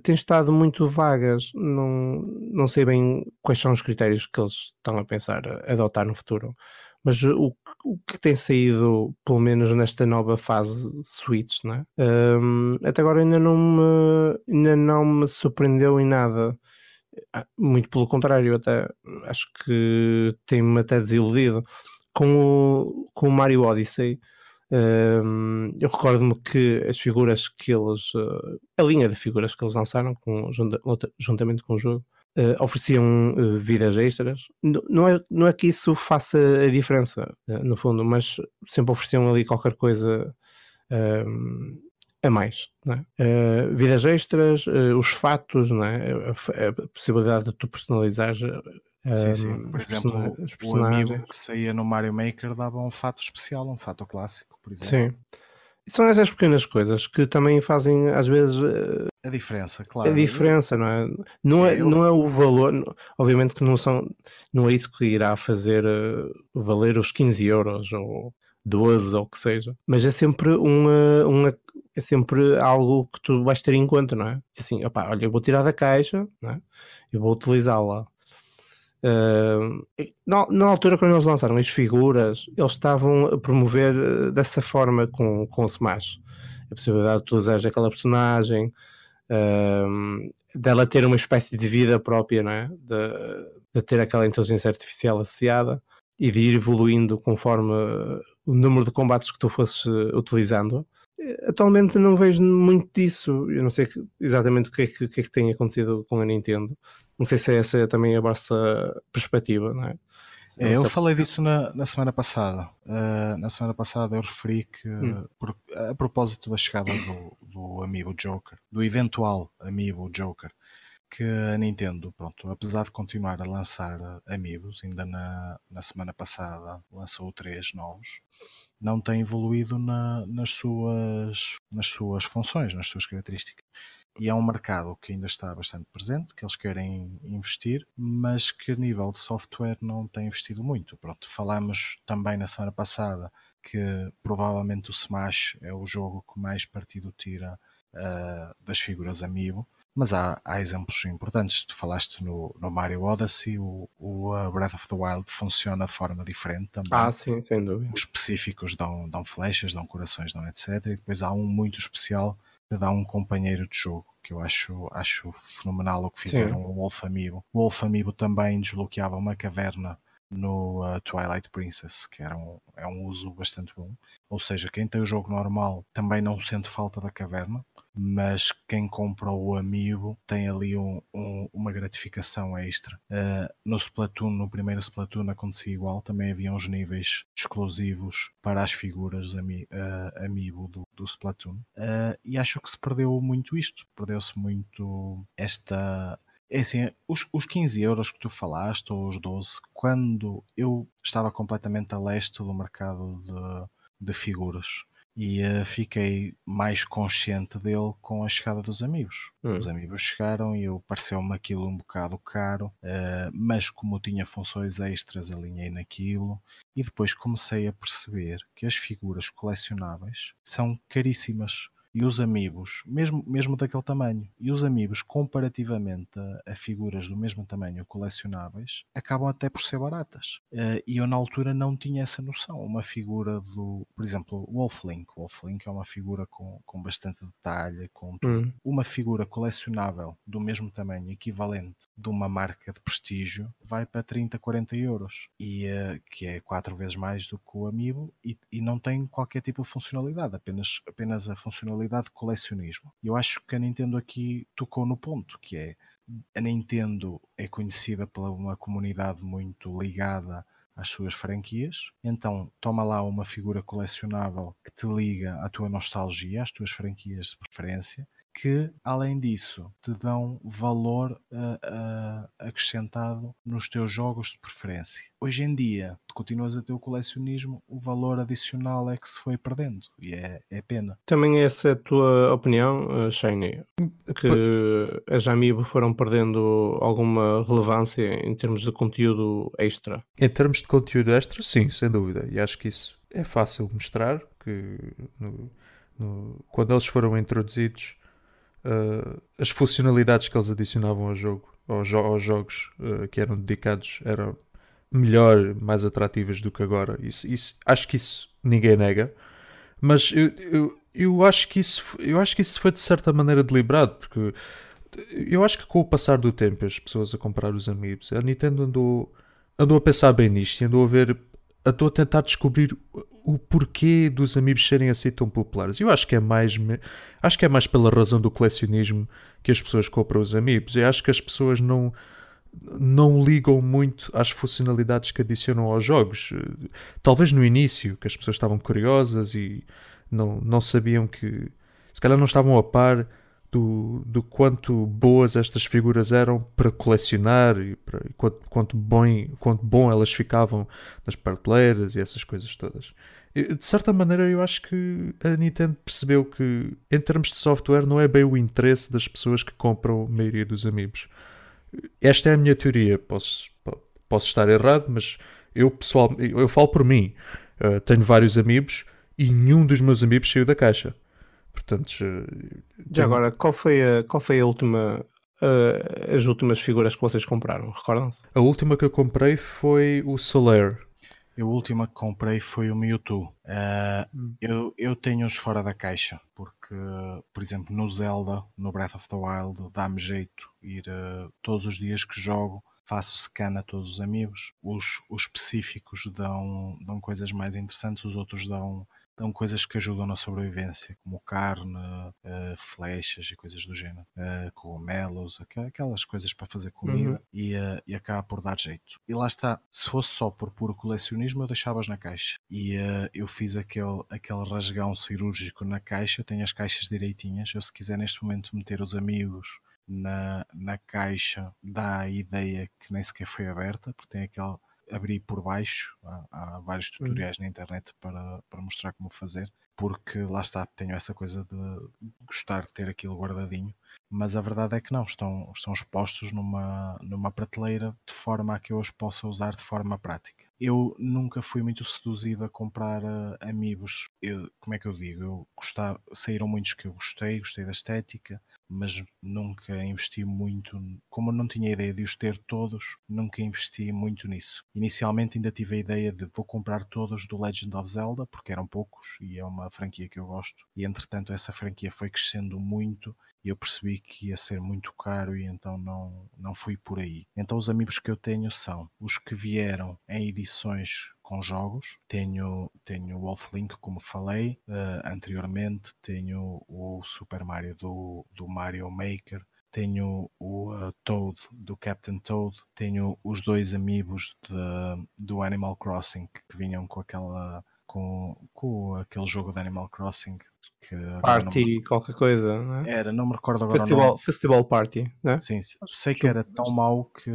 têm estado muito vagas, não, não sei bem quais são os critérios que eles estão a pensar adotar no futuro, mas o, o que tem saído, pelo menos nesta nova fase Switch, não é? até agora ainda não, me, ainda não me surpreendeu em nada. Ah, muito pelo contrário, até acho que tem-me até desiludido com o, com o Mario Odyssey, um, eu recordo-me que as figuras que eles, uh, a linha de figuras que eles lançaram com, juntamente com o jogo, uh, ofereciam uh, vidas extras. Não é, não é que isso faça a diferença, no fundo, mas sempre ofereciam ali qualquer coisa a mais. É? vidas extras, os fatos, é? a, a, possibilidade de tu personalizar Sim, sim. Por exemplo, o amigo que saía no Mario Maker dava um fato especial, um fato clássico, por exemplo. Sim. E são essas pequenas coisas que também fazem, às vezes, a diferença, claro. A diferença, não é? Não é, é não é o valor, obviamente que não são, não é isso que irá fazer uh, valer os 15 euros ou 12 ou o que seja, mas é sempre uma, uma é sempre algo que tu vais ter em conta, não é? Assim, opá, olha, eu vou tirar da caixa, não é? eu vou utilizá-la Uh, na, na, altura, quando eles lançaram as figuras, eles estavam a promover uh, dessa forma com, com o Smash a possibilidade de utilizar aquela personagem, uh, dela ter uma espécie de vida própria, não é? de, de, ter aquela inteligência artificial associada e de ir evoluindo conforme o número de combates que tu fosses utilizando. Atualmente não vejo muito disso. Eu não sei exatamente o que é que, que, é que tem acontecido com a Nintendo. Não sei se essa é também a vossa perspectiva, não é? É, eu falei disso na, na semana passada. Uh, na semana passada eu referi que, hum. por, a propósito da chegada do, do Amiibo Joker, do eventual Amiibo Joker, que a Nintendo, pronto, apesar de continuar a lançar Amiibos, ainda na, na semana passada lançou três novos, não tem evoluído na, nas, suas, nas suas funções, nas suas características e é um mercado que ainda está bastante presente, que eles querem investir, mas que a nível de software não tem investido muito. Pronto, falamos também na semana passada que provavelmente o Smash é o jogo que mais partido tira uh, das figuras Amiibo, mas há, há, exemplos importantes. Tu falaste no, no Mario Odyssey, o, o Breath of the Wild funciona de forma diferente também. Ah, sim, sem dúvida. Os específicos dão, dão flechas, dão corações, dão etc. E depois há um muito especial que dá um companheiro de jogo, que eu acho, acho fenomenal o que fizeram Sim. o Wolf Amiibo. O Wolf Amiibo também desbloqueava uma caverna no uh, Twilight Princess, que era um, é um uso bastante bom. Ou seja, quem tem o jogo normal também não sente falta da caverna, mas quem compra o Amiibo tem ali um, um, uma gratificação extra. Uh, no Splatoon, no primeiro Splatoon acontecia igual, também havia uns níveis exclusivos para as figuras ami, uh, Amiibo do, do Splatoon. Uh, e acho que se perdeu muito isto, perdeu-se muito esta é assim, os, os 15 euros que tu falaste, ou os 12, quando eu estava completamente a leste do mercado de, de figuras e uh, fiquei mais consciente dele com a chegada dos amigos. Hum. Os amigos chegaram e eu pareceu-me aquilo um bocado caro, uh, mas como tinha funções extras, alinhei naquilo e depois comecei a perceber que as figuras colecionáveis são caríssimas e os amigos, mesmo, mesmo daquele tamanho, e os amigos, comparativamente a, a figuras do mesmo tamanho colecionáveis, acabam até por ser baratas. Uh, e eu na altura não tinha essa noção. Uma figura do, por exemplo, Wolflink. Wolflink é uma figura com, com bastante detalhe, com hum. uma figura colecionável do mesmo tamanho, equivalente de uma marca de prestígio, vai para 30, 40 euros. E uh, que é quatro vezes mais do que o Amiibo e, e não tem qualquer tipo de funcionalidade, apenas, apenas a funcionalidade de colecionismo. Eu acho que a Nintendo aqui tocou no ponto, que é a Nintendo é conhecida por uma comunidade muito ligada às suas franquias. Então, toma lá uma figura colecionável que te liga à tua nostalgia, às tuas franquias de preferência que, além disso, te dão valor uh, uh, acrescentado nos teus jogos de preferência. Hoje em dia, continuas a ter o colecionismo, o valor adicional é que se foi perdendo e é, é pena. Também essa é a tua opinião, Shane? Que as Amiibo foram perdendo alguma relevância em termos de conteúdo extra? Em termos de conteúdo extra, sim, sem dúvida. E acho que isso é fácil mostrar, que no, no, quando eles foram introduzidos uh, as funcionalidades que eles adicionavam ao jogo, aos, jo aos jogos uh, que eram dedicados, eram melhor, mais atrativas do que agora. Isso, isso, acho que isso ninguém nega. Mas eu, eu, eu, acho que isso, eu acho que isso foi de certa maneira deliberado, porque eu acho que com o passar do tempo, as pessoas a comprar os amigos, a Nintendo andou, andou a pensar bem nisto e andou a ver, andou a tentar descobrir o porquê dos amigos serem assim tão populares. Eu acho que é mais acho que é mais pela razão do colecionismo que as pessoas compram os amigos. Eu acho que as pessoas não não ligam muito às funcionalidades que adicionam aos jogos. Talvez no início, que as pessoas estavam curiosas e não, não sabiam que se calhar não estavam a par do, do quanto boas estas figuras eram para colecionar e, para, quanto, quanto, bom, quanto bom elas ficavam nas prateleiras e essas coisas todas. De certa maneira, eu acho que a Nintendo percebeu que, em termos de software, não é bem o interesse das pessoas que compram a maioria dos amigos. Esta é a minha teoria. Posso, posso estar errado, mas eu, pessoal, eu falo por mim. Uh, tenho vários amigos e nenhum dos meus amigos saiu da caixa. Portanto, já agora, qual foi a, qual foi a última uh, as últimas figuras que vocês compraram? Recordam-se? A última que eu comprei foi o Soler. A última que comprei foi o Mewtwo. Uh, hum. eu, eu tenho-os fora da caixa, porque, por exemplo, no Zelda, no Breath of the Wild, dá-me jeito ir uh, todos os dias que jogo faço scan a todos os amigos. Os, os específicos dão, dão coisas mais interessantes, os outros dão dão coisas que ajudam na sobrevivência, como carne, uh, flechas e coisas do género, uh, cogumelos, aquelas coisas para fazer comida uhum. e, uh, e acaba por dar jeito. E lá está, se fosse só por puro colecionismo, eu deixava-as na caixa. E uh, eu fiz aquele, aquele rasgão cirúrgico na caixa, eu tenho as caixas direitinhas. Eu, se quiser neste momento meter os amigos na, na caixa, dá a ideia que nem sequer foi aberta, porque tem aquele abri por baixo. Há, há vários uhum. tutoriais na internet para, para mostrar como fazer, porque lá está, tenho essa coisa de gostar de ter aquilo guardadinho. Mas a verdade é que não, estão, estão expostos numa, numa prateleira de forma a que eu os possa usar de forma prática. Eu nunca fui muito seduzido a comprar uh, amigos. Eu, como é que eu digo? Eu gostava, saíram muitos que eu gostei, gostei da estética, mas nunca investi muito, como não tinha ideia de os ter todos, nunca investi muito nisso. Inicialmente ainda tive a ideia de vou comprar todos do Legend of Zelda, porque eram poucos e é uma franquia que eu gosto, e entretanto essa franquia foi crescendo muito e eu percebi que ia ser muito caro e então não, não fui por aí. Então os amigos que eu tenho são os que vieram em edições com jogos. Tenho, tenho o Wolflink, como falei uh, anteriormente, tenho o Super Mario do, do Mario Maker, tenho o uh, Toad do Captain Toad, tenho os dois amigos de, do Animal Crossing que vinham com aquela com, com aquele jogo de Animal Crossing que Party, não... qualquer coisa, não é? Era, não me recordo agora Festival, Festival Party, não é? Sim, sei que era tão mau que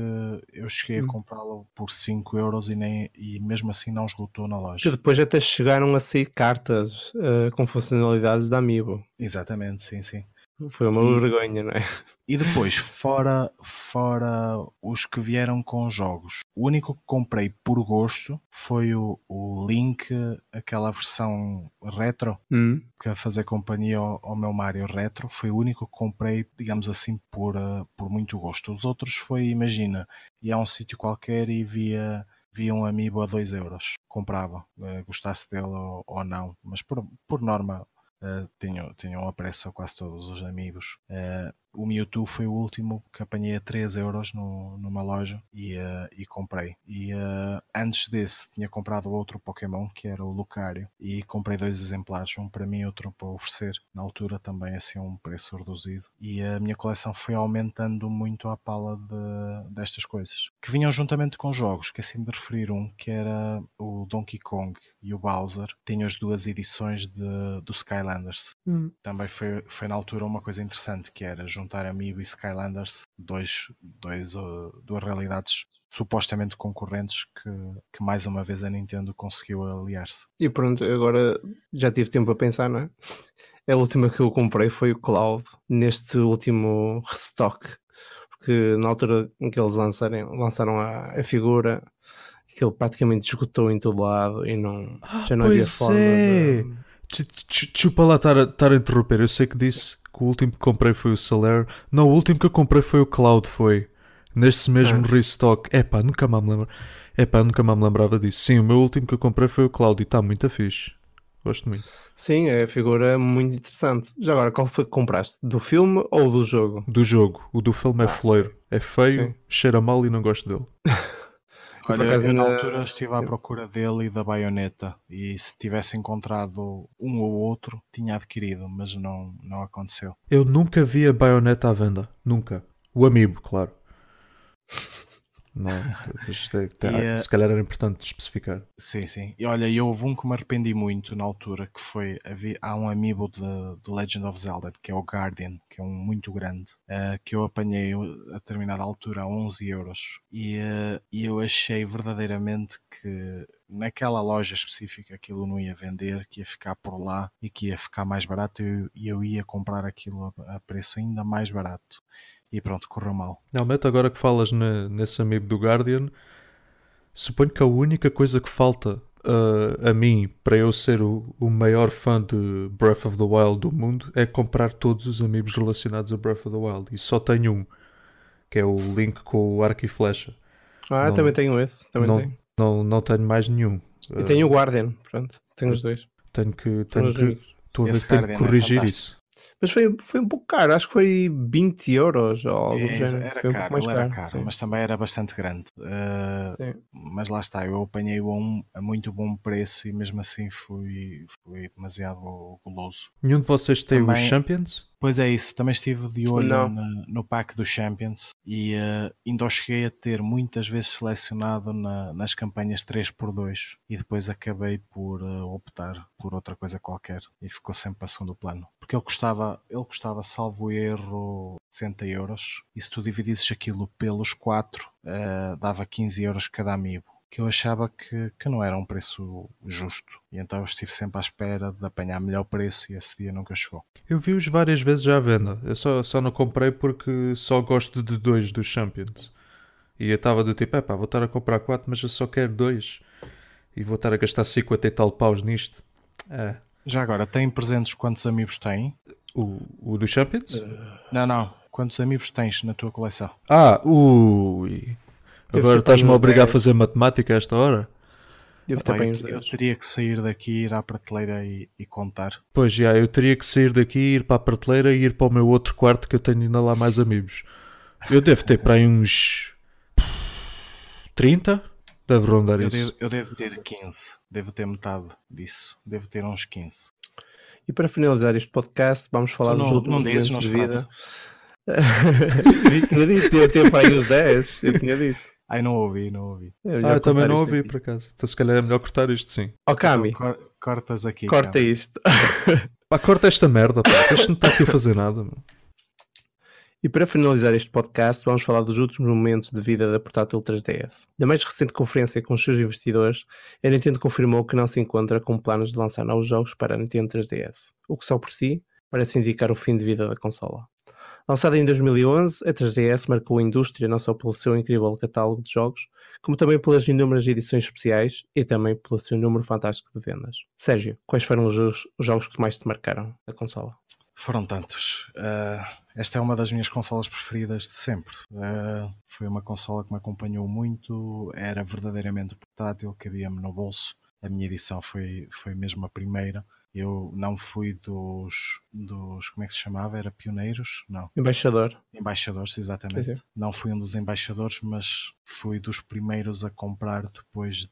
eu cheguei hum. a comprá-lo por 5 euros e, nem, e mesmo assim não esgotou na loja. Que depois até chegaram a sair cartas uh, com funcionalidades da Amiibo. Exatamente, sim, sim. Foi uma e, vergonha, não é? E depois, fora, fora os que vieram com jogos, o único que comprei por gosto foi o, o Link, aquela versão retro, hum. que a fazer companhia ao, ao, meu Mario retro. Foi o único que comprei, digamos assim, por, uh, por muito gosto. Os outros foi, imagina, ia a um sítio qualquer e via via um amiibo a 2 euros, comprava, uh, gostasse dele ou, ou, não, mas por, por norma uh, tenho, tenho apreço a quase todos os amigos. Uh, o Mewtwo foi o último que apanhei a 3 euros no, numa loja e, uh, e comprei. E uh, antes desse tinha comprado outro Pokémon que era o Lucario e comprei dois exemplares, um para mim e outro para oferecer. Na altura também assim um preço reduzido. E a minha coleção foi aumentando muito à pala de, destas coisas. Que vinham juntamente com jogos, que assim de referir um, que era o Donkey Kong e o Bowser. Tenho as duas edições de, do Skylanders. Hum. Também foi, foi na altura uma coisa interessante que era juntar Amiibo e Skylanders, dois, dois, uh, duas realidades supostamente concorrentes que, que mais uma vez a Nintendo conseguiu aliar-se. E pronto, agora já tive tempo a pensar, não é? A última que eu comprei foi o Cloud, neste último restock, porque na altura em que eles lançarem, lançaram a, a figura, aquilo praticamente esgotou em todo lado e não, ah, já não havia forma é. de... Desculpa lá estar a, estar a interromper, eu sei que disse que o último que comprei foi o Soler. Não, o último que eu comprei foi o Cloud, foi. Neste mesmo ah. restock. Epá, nunca mais me lembro. Epá, nunca mais me lembrava disso. Sim, o meu último que eu comprei foi o Cloud e está muito fixe. Gosto muito. Sim, é a figura muito interessante. Já agora, qual foi que compraste? Do filme ou do jogo? Do jogo. O do filme é ah, fleiro. É feio, sim. cheira mal e não gosto dele. Olha, eu ainda... na altura estive à procura dele e da baioneta e se tivesse encontrado um ou outro tinha adquirido, mas não, não aconteceu. Eu nunca vi a baioneta à venda, nunca. O amigo, claro. Não, é, tá, e, se calhar era importante especificar. Sim, sim. E olha, eu houve um que me arrependi muito na altura, que foi, há um amiibo de, de Legend of Zelda, que é o Guardian, que é um muito grande, uh, que eu apanhei a determinada altura a 11 euros. E, uh, eu achei verdadeiramente que naquela loja específica aquilo não ia vender, que ia ficar por lá e que ia ficar mais barato e eu, eu ia comprar aquilo a, a preço ainda mais barato e pronto, correu mal. Realmente, agora que falas ne, nesse amigo do Guardian, suponho que a única coisa que falta uh, a mim para eu ser o, o maior fã de Breath of the Wild do mundo é comprar todos os amigos relacionados a Breath of the Wild. E só tenho um, que é o Link com o arco e flecha. Ah, não, também tenho esse. Também não, tenho. Não, não tenho mais nenhum. E tenho o Guardian, pronto. Tenho os dois. Tenho que, tenho que, estou a ver, tenho que é corrigir é isso. Mas foi, foi um pouco caro, acho que foi 20 euros ou algo é, género. Era foi caro, um caro, era caro, mas também era bastante grande. Uh, mas lá está, eu apanhei-o a, um, a muito bom preço e mesmo assim fui, fui demasiado goloso. Nenhum de vocês tem também, os Champions? Pois é isso, também estive de olho no, no pack dos Champions e uh, ainda cheguei a ter muitas vezes selecionado na, nas campanhas 3x2 e depois acabei por uh, optar por outra coisa qualquer e ficou sempre para segundo plano. Porque ele custava, ele custava salvo erro 60 euros e se tu dividisses aquilo pelos 4 uh, dava 15 euros cada amiibo que eu achava que, que não era um preço justo. E então eu estive sempre à espera de apanhar melhor preço e esse dia nunca chegou. Eu vi-os várias vezes já à venda. Eu só, só não comprei porque só gosto de dois dos Champions. E eu estava do tipo, é pá, vou estar a comprar quatro, mas eu só quero dois. E vou estar a gastar 50 e tal paus nisto. É. Já agora, tem presentes quantos amigos têm? O, o dos Champions? Uh... Não, não. Quantos amigos tens na tua coleção? Ah, ui. Agora estás-me a obrigar a fazer matemática a esta hora? Devo ter eu, eu teria que sair daqui, ir à prateleira e, e, contar. Pois já, eu teria que sair daqui, ir para a prateleira e ir para o meu outro quarto que eu tenho ainda lá mais amigos. Eu devo ter para aí uns 30, Deve rondar Eu isso. devo, eu devo ter 15. Devo ter metade disso. Devo ter uns 15. E para finalizar este podcast, vamos falar Tu dos não, últimos não dizes, momentos não de vida. eu tinha dito, eu tinha para aí uns 10, eu tinha dito. Ai, não ouvi, não ouvi. É Ah, eu também não ouvi aqui. por acaso. Então se calhar é melhor cortar isto sim. Ó Cami, Cor- cortas aqui. corta Cami. isto. Pá, corta esta merda, pá. Este não está aqui a fazer nada. Meu. E para finalizar este podcast, vamos falar dos últimos momentos de vida da portátil 3DS. Na mais recente conferência com os seus investidores, a Nintendo confirmou que não se encontra com planos de lançar novos jogos para a Nintendo 3DS, o que só por si parece indicar o fim de vida da consola. Lançada em 2011, a 3DS marcou a indústria não só pelo seu incrível catálogo de jogos, como também pelas inúmeras edições especiais e também pelo seu número fantástico de vendas. Sérgio, quais foram os jogos, os jogos que mais te marcaram da consola? Foram tantos. Ah, esta é uma das minhas consolas preferidas de sempre. Ah, foi uma consola que me acompanhou muito, era verdadeiramente portátil, cabia-me no bolso. A minha edição foi, foi mesmo a primeira. Eu não fui dos, dos. Como é que se chamava? Era pioneiros? Não. Embaixador. Embaixadores, exatamente. Pois é. Não fui um dos embaixadores, mas fui dos primeiros a comprar depois de-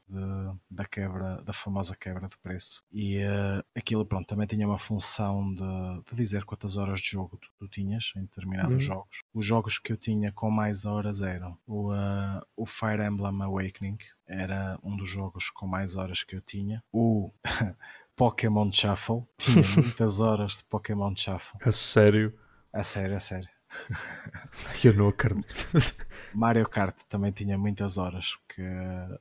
da quebra, da famosa quebra de preço. E eh, aquilo, pronto, também tinha uma função de, de dizer quantas horas de jogo tu, tu tinhas em determinados Uhum. jogos. Os jogos que eu tinha com mais horas eram o, eh, o Fire Emblem Awakening, era um dos jogos com mais horas que eu tinha. O Pokémon Shuffle, tinha muitas horas de Pokémon Shuffle. A sério. A sério, a sério. Eu não acredito. Mario Kart também tinha muitas horas, porque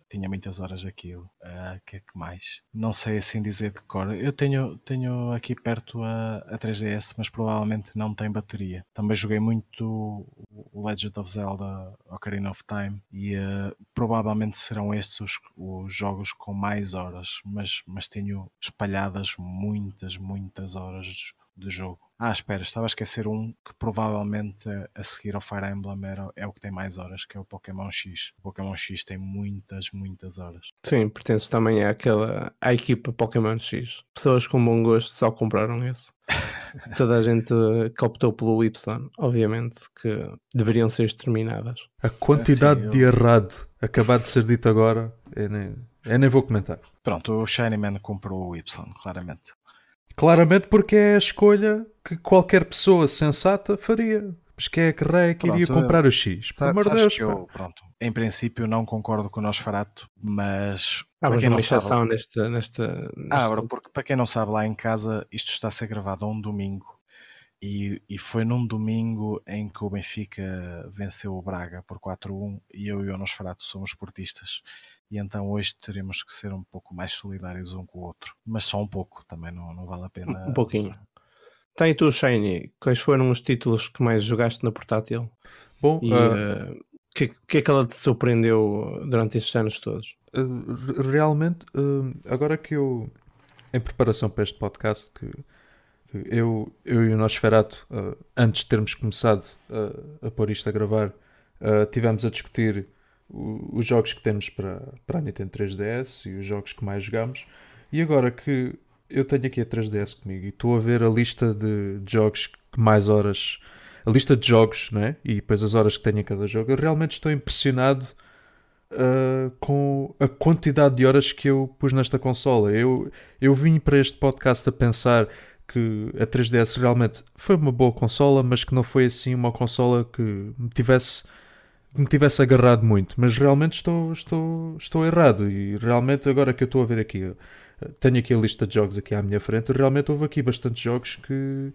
tinha muitas horas daquilo. O que é que mais? Não sei assim dizer de cor. Eu tenho, tenho aqui perto a, a 3DS, mas provavelmente não tem bateria. Também joguei muito o Legend of Zelda Ocarina of Time e eh, provavelmente serão estes os, os jogos com mais horas, mas, mas tenho espalhadas muitas, muitas horas de, de jogo. Ah, espera, estava a esquecer um que provavelmente a seguir ao Fire Emblem era, é o que tem mais horas, que é o Pokémon X. O Pokémon X tem muitas, muitas horas. Sim, pertences também àquela, à equipa Pokémon X. Pessoas com bom gosto só compraram esse. Toda a gente que optou pelo Y, obviamente, que deveriam ser exterminadas. A quantidade Assim, eu- de errado acabado de ser dito agora, eu nem, eu nem vou comentar. Pronto, o Shiny Man comprou o Y, claramente. Claramente porque é a escolha que qualquer pessoa sensata faria. Mas quem é que rei que iria comprar o X? Pelo Sa- amor de Deus, eu, pronto, em princípio não concordo com o Nosferatu, mas... Ah, para mas quem uma não sabe- exceção nesta. nesta, nesta... Ah, porque para quem não sabe, lá em casa isto está a ser gravado a um domingo e, e foi num domingo em que o Benfica venceu o Braga por 4-1 e eu e o Nosferatu somos esportistas. E então hoje teremos que ser um pouco mais solidários um com o outro. Mas só um pouco, também não, não vale a pena. Um pouquinho. Tem tu, Shiny, quais foram os títulos que mais jogaste na portátil? Bom, E o que, que é que ela te surpreendeu durante estes anos todos? Uh, realmente, uh, agora que eu, em preparação para este podcast, que, que eu, eu e o Nosferato, uh, antes de termos começado uh, a pôr isto a gravar, uh, tivemos a discutir os jogos que temos para, para a Nintendo 3DS e os jogos que mais jogamos. E agora que eu tenho aqui a 3DS comigo e estou a ver a lista de, jogos que mais horas, a lista de jogos, não é? E depois as horas que tenho em cada jogo, eu realmente estou impressionado uh, com a quantidade de horas que eu pus nesta consola. Eu, eu vim para este podcast a pensar que a 3DS realmente foi uma boa consola, mas que não foi assim uma consola que me tivesse, me tivesse agarrado muito. Mas realmente estou, estou, estou errado. E realmente, agora que eu estou a ver aqui, uh, tenho aqui a lista de jogos aqui à minha frente, realmente houve aqui bastantes jogos que.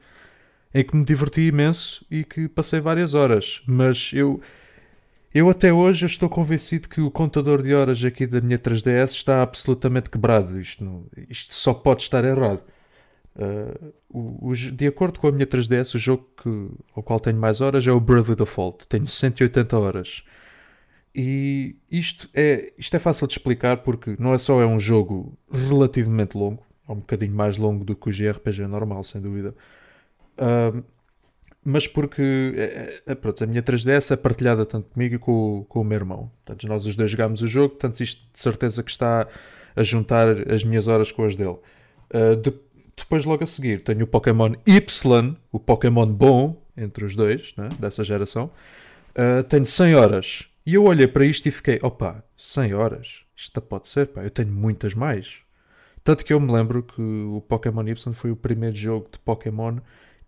Em que me diverti imenso e que passei várias horas, mas eu, eu até hoje eu estou convencido que o contador de horas aqui da minha 3DS está absolutamente quebrado. Isto, isto só pode estar errado. Uh, o- o de acordo com a minha 3DS, o jogo que, ao qual tenho mais horas é o Bravely Default. Tenho 180 horas. E isto é, isto é fácil de explicar porque não é só é um jogo relativamente longo, é um bocadinho mais longo do que o JRPG normal, sem dúvida. Um, mas porque é, é, pronto, a minha 3DS é partilhada tanto comigo e com, o- meu irmão. Portanto, nós os dois jogámos o jogo, portanto, isto de certeza que está a juntar as minhas horas com as dele. Uh, depois, logo a seguir, tenho o Pokémon Y, o Pokémon bom entre os dois, né, dessa geração. Uh, tenho 100 horas. E eu olhei para isto e fiquei, opa, 100 horas? isto pode ser, pá, eu tenho muitas mais. Tanto que eu me lembro que o Pokémon Y foi o primeiro jogo de Pokémon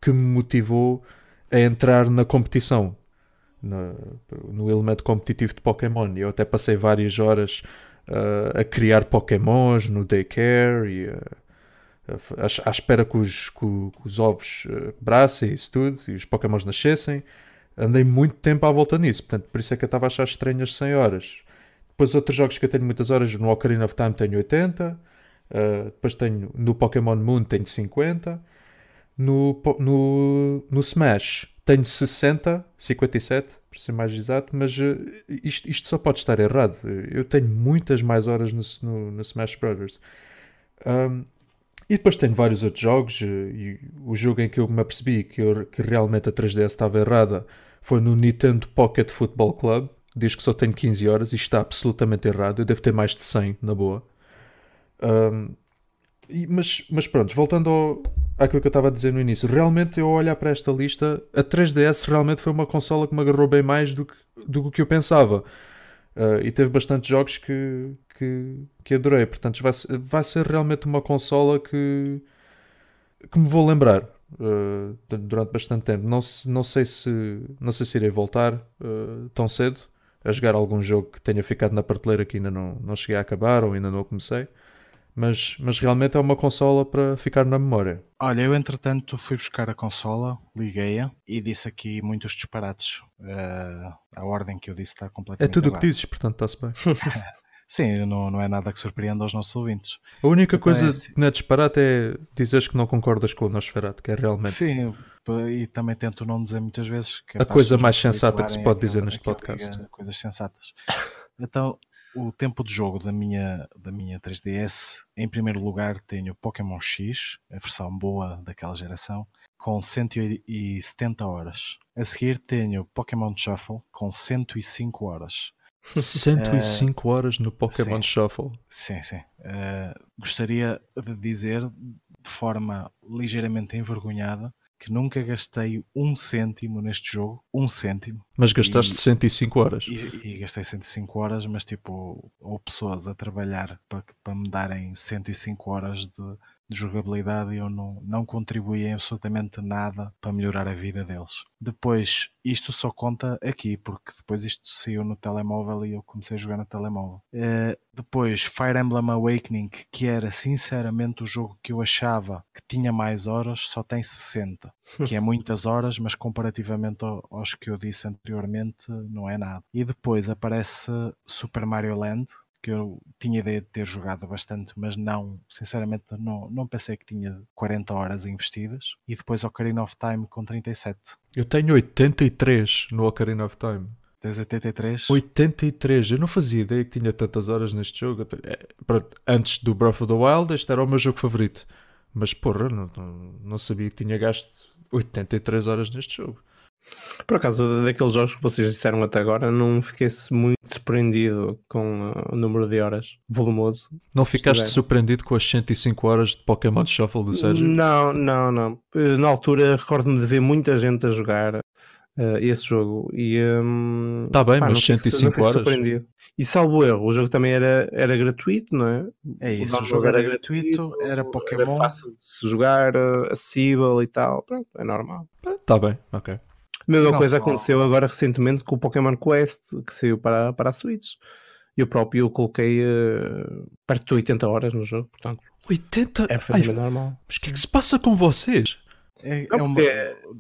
que me motivou a entrar na competição, no, elemento competitivo de Pokémon. Eu até passei várias horas uh, a criar Pokémons no daycare e à, à espera que os, que, que os ovos quebrassem e isso tudo, e os Pokémons nascessem. Andei muito tempo à volta nisso, portanto, por isso é que eu estava a achar estranhas 100 horas. Depois outros jogos que eu tenho muitas horas, no Ocarina of Time tenho 80, uh, depois tenho no Pokémon Moon tenho 50, no, no, no Smash tenho 60, 57, para ser mais exato, mas uh, isto, isto, só pode estar errado. Eu tenho muitas mais horas no, no, no Smash Brothers. Um, e depois tenho vários outros jogos, uh, e o jogo em que eu me apercebi que, eu, que realmente a 3DS estava errada foi no Nintendo Pocket Football Club, diz que só tenho 15 horas e está absolutamente errado. Eu devo ter mais de 100, na boa. Um, e, mas, mas pronto, voltando ao, àquilo que eu estava a dizer no início, realmente eu olhar para esta lista, a 3DS realmente foi uma consola que me agarrou bem mais do que, do que eu pensava. Uh, e teve bastantes jogos que, que, que adorei. Portanto, vai, vai ser realmente uma consola que, que me vou lembrar uh, durante bastante tempo. Não, não, sei se, não sei se irei voltar uh, tão cedo a jogar algum jogo que tenha ficado na prateleira que ainda não, não cheguei a acabar ou ainda não comecei. Mas, mas realmente é uma consola para ficar na memória. Olha, eu entretanto fui buscar a consola, liguei-a e disse aqui muitos disparates. Uh, a ordem que eu disse está completamente. É tudo o que dizes, portanto está-se bem. Sim, não, não é nada que surpreenda aos nossos ouvintes. A única coisa que não é disparate é dizeres que não concordas com o Nosferatu, que é realmente. Sim, e também tento não dizer muitas vezes que a coisa mais sensata que se pode dizer neste podcast. Coisas sensatas. Então, o tempo de jogo da minha, da minha 3DS, em primeiro lugar tenho Pokémon X, a versão boa daquela geração, com 170 horas. A seguir tenho Pokémon Shuffle com 105 horas. 105 uh, horas no Pokémon sim, Shuffle. Sim, sim. Uh, gostaria de dizer, de forma ligeiramente envergonhada, que nunca gastei um cêntimo neste jogo. Um cêntimo. Mas gastaste e, 105 horas. E, e, gastei 105 horas, mas tipo, ou pessoas a trabalhar para, para me darem 105 horas de de jogabilidade e eu não, não contribuí em absolutamente nada para melhorar a vida deles. Depois, isto só conta aqui, porque depois isto saiu no telemóvel e eu comecei a jogar no telemóvel. Uh, depois, Fire Emblem Awakening, que era sinceramente o jogo que eu achava que tinha mais horas, só tem 60, que é muitas horas, mas comparativamente aos que eu disse anteriormente, não é nada. E depois aparece Super Mario Land, que eu tinha ideia de ter jogado bastante, mas não, sinceramente, não, não pensei que tinha 40 horas investidas. E depois Ocarina of Time com 37. Eu tenho 83 no Ocarina of Time. Tens 83? 83. Eu não fazia ideia que tinha tantas horas neste jogo. É, pronto, antes do Breath of the Wild, este era o meu jogo favorito. Mas porra, não, não, não sabia que tinha gasto 83 horas neste jogo. Por acaso, daqueles jogos que vocês disseram até agora, não fiquei muito surpreendido com uh, o número de horas volumoso. Não ficaste surpreendido com as 105 horas de Pokémon Shuffle do Sérgio? Não, não, não. Uh, na altura, recordo-me de ver muita gente a jogar uh, esse jogo. E, um, tá bem, pá, mas 105 horas. Surpreendido. E salvo erro, o jogo também era, era gratuito, não é? É isso, o, o jogo era, era gratuito, era Pokémon. Era fácil de se jogar, acessível e tal. Pronto, é normal. Tá bem, ok. A mesma não coisa só... aconteceu agora recentemente com o Pokémon Quest, que saiu para, para a Switch. Eu próprio coloquei uh, perto de 80 horas no jogo, portanto. 80? É perfeitamente normal. Mas o que é que se passa com vocês? É, é um,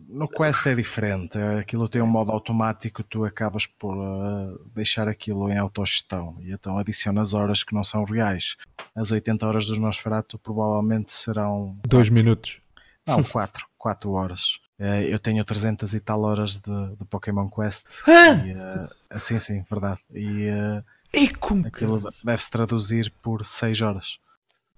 no Quest é diferente, aquilo tem um modo automático, tu acabas por uh, deixar aquilo em autogestão e então adicionas horas que não são reais. As 80 horas dos Nosferatu provavelmente serão. 2 minutos. Não, 4, 4 horas. Uh, eu tenho 300 e tal horas de, de Pokémon Quest. Ah! E, assim, sim, verdade. E, uh, e como aquilo deve-se traduzir por 6 horas.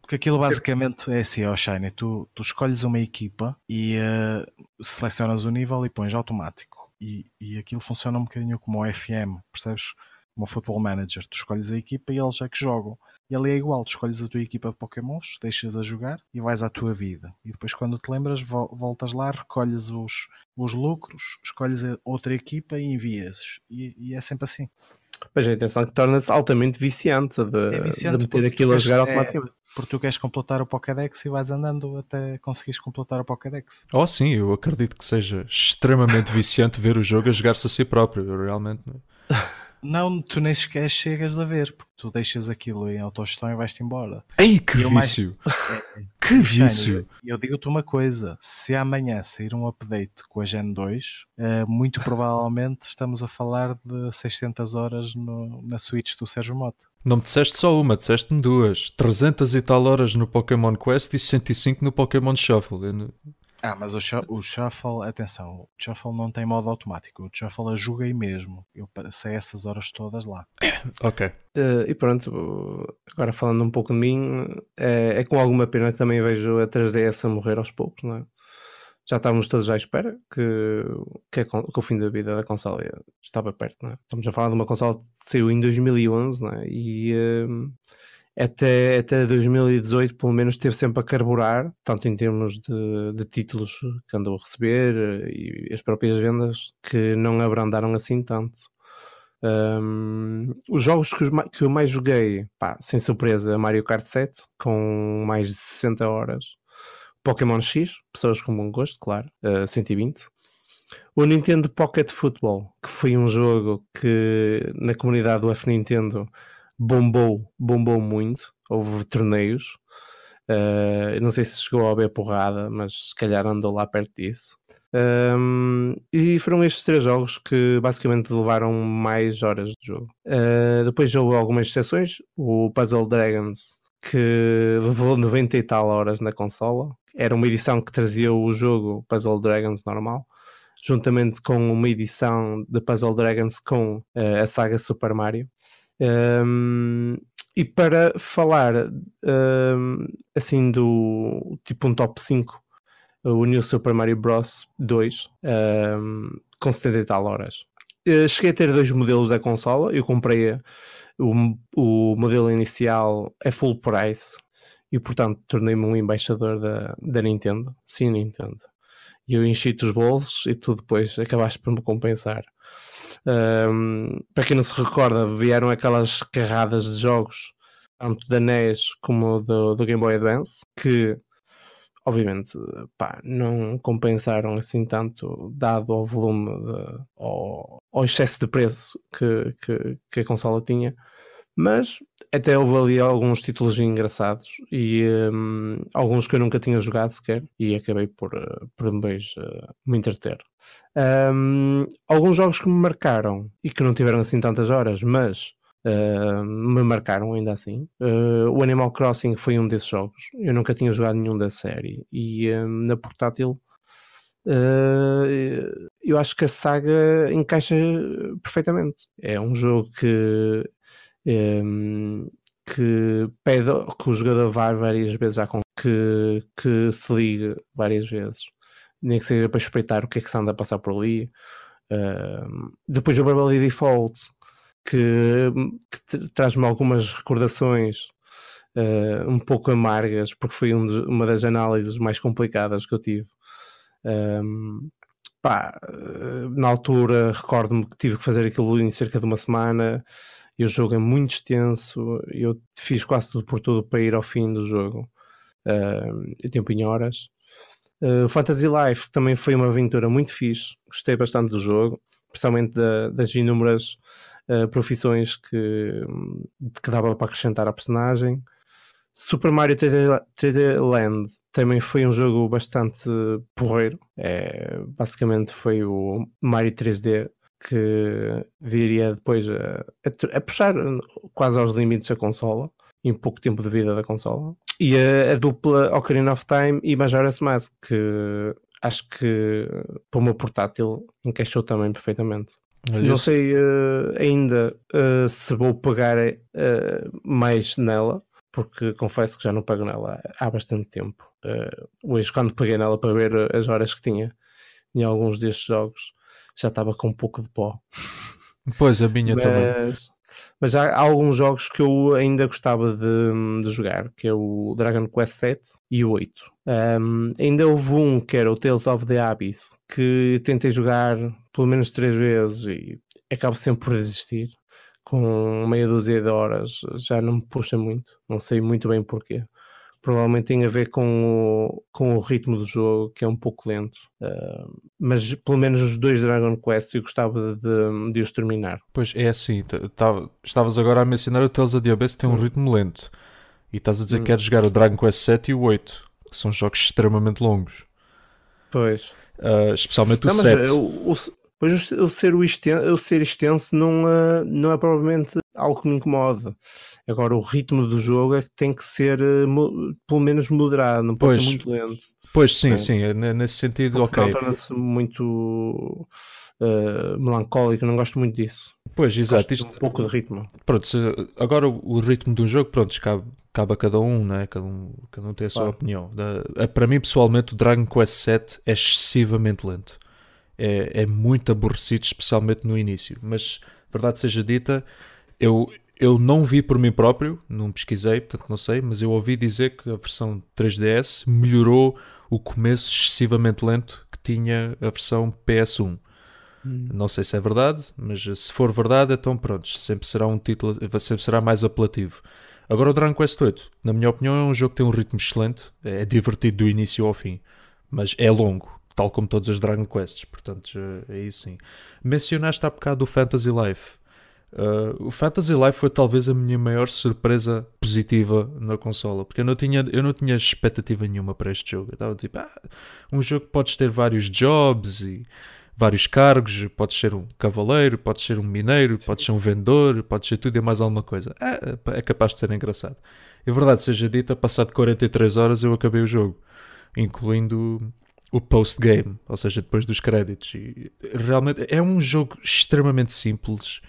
Porque aquilo basicamente é assim, ó oh Shiny, tu, tu escolhes uma equipa e uh, selecionas o nível e pões automático. E, e aquilo funciona um bocadinho como o FM, percebes? Como o Football Manager. Tu escolhes a equipa e eles é que jogam. E ali é igual, tu escolhes a tua equipa de Pokémons, deixas a jogar e vais à tua vida. E depois, quando te lembras, voltas lá, recolhes os, os lucros, escolhes outra equipa e envias. E, e é sempre assim. Mas a intenção é que torna-se altamente viciante de, é viciante de meter aquilo a jogar é, automaticamente. Porque tu queres completar o Pokédex e vais andando até conseguires completar o Pokédex. Oh sim, eu acredito que seja extremamente viciante ver o jogo a jogar-se a si próprio, realmente. Não, tu nem sequer chegas a ver, porque tu deixas aquilo em autogestão e vais-te embora. Ei, que e vício! Mais... que vício! Eu, eu digo-te uma coisa: se amanhã sair um update com a Gen 2, eh, muito provavelmente estamos a falar de 600 horas no, na Switch do Sérgio Mota. Não me disseste só uma, disseste-me duas. 300 e tal horas no Pokémon Quest e 105 no Pokémon Shuffle. Eu... Ah, mas o, o Shuffle, atenção, o Shuffle não tem modo automático. O Shuffle eu aí mesmo. Eu passei essas horas todas lá. ok. Uh, e pronto, agora falando um pouco de mim, é, é, com alguma pena que também vejo a 3DS a morrer aos poucos, não é? Já estávamos todos à espera que, que, que o fim da vida da consola estava perto, não é? Estamos a falar de uma consola que saiu em 2011, não é? E. Uh, até, até 2018 pelo menos esteve sempre a carburar, tanto em termos de, de títulos que andou a receber eh, e as próprias vendas que não abrandaram assim tanto. Um, os jogos que, que, eu mais joguei, pá, sem surpresa, Mario Kart 7, com mais de 60 horas. Pokémon X, pessoas com bom gosto, claro, uh, 120. O Nintendo Pocket Football, que foi um jogo que na comunidade do F Nintendo bombou, bombou muito, houve torneios. Uh, não sei se chegou a haver porrada, mas se calhar andou lá perto disso. Um, e foram estes três jogos que basicamente levaram mais horas de jogo. Uh, depois houve algumas exceções, o Puzzle Dragons, que levou 90 e tal horas na consola. Era uma edição que trazia o jogo Puzzle Dragons normal, juntamente com uma edição de Puzzle Dragons com uh, a saga Super Mario. Um, e para falar um, assim do tipo um top 5, o New Super Mario Bros. 2 um, com 70 e tal horas. Eu cheguei a ter dois modelos da consola, eu comprei o, o modelo inicial a full price e portanto tornei-me um embaixador da, da Nintendo, sim Nintendo. E eu enchi-te os bolsos e tu depois acabaste por me compensar. Um, para quem não se recorda, vieram aquelas carradas de jogos, tanto da NES como do, do Game Boy Advance, que obviamente pá, não compensaram assim tanto, dado ao volume, de, ao, ao, excesso de preço que, que, que a consola tinha. Mas até houve ali alguns títulos engraçados e um, alguns que eu nunca tinha jogado sequer e acabei por, uh, por um beijo uh, me entreter. Um, alguns jogos que me marcaram e que não tiveram assim tantas horas, mas uh, me marcaram ainda assim. Uh, o Animal Crossing foi um desses jogos. Eu nunca tinha jogado nenhum da série e hum, na portátil. Eu acho que a saga encaixa perfeitamente. É um jogo que um, que pede que o jogador vá várias vezes à que, que se ligue várias vezes, nem que seja para espreitar o que é que se anda a passar por ali. Uh, depois o Bravely Default, que, que traz-me algumas recordações uh, um pouco amargas, porque foi um de, uma das análises mais complicadas que eu tive. Um, pá, na altura recordo-me que tive que fazer aquilo em cerca de uma semana e o jogo é muito extenso. Eu fiz quase tudo por tudo para ir ao fim do jogo, uh, tempo em horas. Uh, Fantasy Life também foi uma aventura muito fixe, gostei bastante do jogo, especialmente da, das inúmeras uh, profissões que, que dava para acrescentar à personagem. Super Mario 3D, Land também foi um jogo bastante porreiro. É, basicamente foi o Mario 3D que viria depois a, a, a, puxar quase aos limites da consola, em pouco tempo de vida da consola. E a, a dupla Ocarina of Time e Majora's Mask, que acho que para uma portátil encaixou também perfeitamente. Não sei uh, ainda uh, se vou pagar uh, mais nela, porque confesso que já não pago nela há bastante tempo. hoje, quando paguei nela para ver as horas que tinha em alguns destes jogos, já estava com um pouco de pó. Pois, a minha mas, também. Mas há, há, alguns jogos que eu ainda gostava de, de, jogar, que é o Dragon Quest 7 e o 8. Um, ainda houve um que era o Tales of the Abyss, que tentei jogar pelo menos três vezes e acabo sempre por desistir. com meia dúzia de horas já não me puxa muito, não sei muito bem porquê. Provavelmente tem a ver com o, com o ritmo do jogo, que é um pouco lento. Uh, mas pelo menos os dois Dragon Quest eu gostava de, de os terminar. Pois é assim, estavas agora a mencionar o Tales of the Abyss tem um hum. ritmo lento. E estás a dizer hum. que queres jogar o Dragon Quest 7 e o 8, que são jogos extremamente longos. Pois. Uh, especialmente o não, 7. O, o, pois o, ser, o, extenso, o ser extenso não, uh, não é provavelmente algo que me incomoda. Agora, o ritmo do jogo é que tem que ser uh, pelo menos moderado, não pode pois. ser muito lento. Pois sim, sim, nesse sentido, ok. torna-se muito uh, melancólico, não gosto muito disso. Pois, exato. Isto, um pouco de ritmo. Pronto, se, agora o, ritmo de um jogo, pronto, cabe, cabe a cada um, né? cada, um cada um tem a sua claro. opinião. Da, para mim, pessoalmente, o Dragon Quest VII é excessivamente lento. É, é muito aborrecido, especialmente no início. Mas, verdade seja dita, eu, eu não vi por mim próprio, não pesquisei, portanto não sei, mas eu ouvi dizer que a versão 3DS melhorou o começo excessivamente lento que tinha a versão PS1. Hum. Não sei se é verdade, mas se for verdade, então pronto, sempre será um título, sempre será mais apelativo. Agora o Dragon Quest 8, na minha opinião, é um jogo que tem um ritmo excelente, é divertido do início ao fim, mas é longo, tal como todos os Dragon Quests, portanto, é isso sim. Mencionaste há bocado o Fantasy Life. Uh, o Fantasy Life foi talvez a minha maior surpresa positiva na consola, porque eu não tinha, eu não tinha expectativa nenhuma para este jogo. Eu estava tipo, ah, um jogo que podes ter vários jobs e vários cargos, podes ser um cavaleiro, podes ser um mineiro, podes ser um vendedor, podes ser tudo e mais alguma coisa. É, é capaz de ser engraçado. É verdade, seja dita, passado 43 horas eu acabei o jogo, incluindo o post-game, ou seja, depois dos créditos. E realmente é um jogo extremamente simples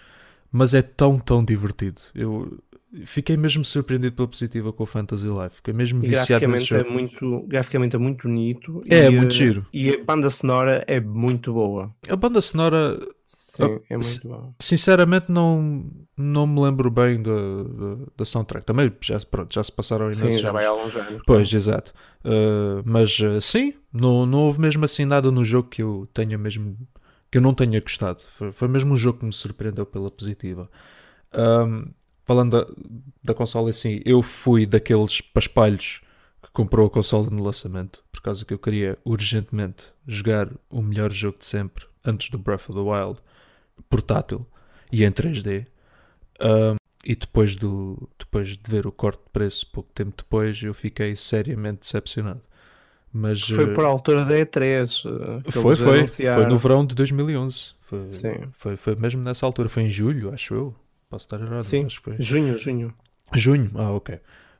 mas é tão, tão divertido. Eu fiquei mesmo surpreendido pela positiva com o Fantasy Life. Fiquei mesmo viciado nesse jogo. É muito, graficamente é muito bonito. É, é muito giro. E a banda sonora é muito boa. A banda sonora... Sim, é muito boa. Sinceramente não, não me lembro bem da, da, soundtrack. Também já, pronto, já se passaram Sim, já vai há alguns anos. Pois, exato. Uh, mas uh, sim, não, não houve mesmo assim nada no jogo que eu tenha mesmo que eu não tenha gostado. Foi, foi mesmo um jogo que me surpreendeu pela positiva. Um, falando da, da consola assim, eu fui daqueles paspalhos que comprou a consola no lançamento, por causa que eu queria urgentemente jogar o melhor jogo de sempre antes do Breath of the Wild, portátil e em 3D. Um, e depois, do, depois de ver o corte de preço pouco tempo depois, eu fiquei seriamente decepcionado. Mas, foi eh, por altura da E3. Eh, foi, foi. Anunciaram. Foi no verão de 2011. Foi, Sim. Foi, foi mesmo nessa altura. Foi em julho, acho eu. Posso estar errado. Sim, acho que foi. junho, junho. Junho? Ah, ok.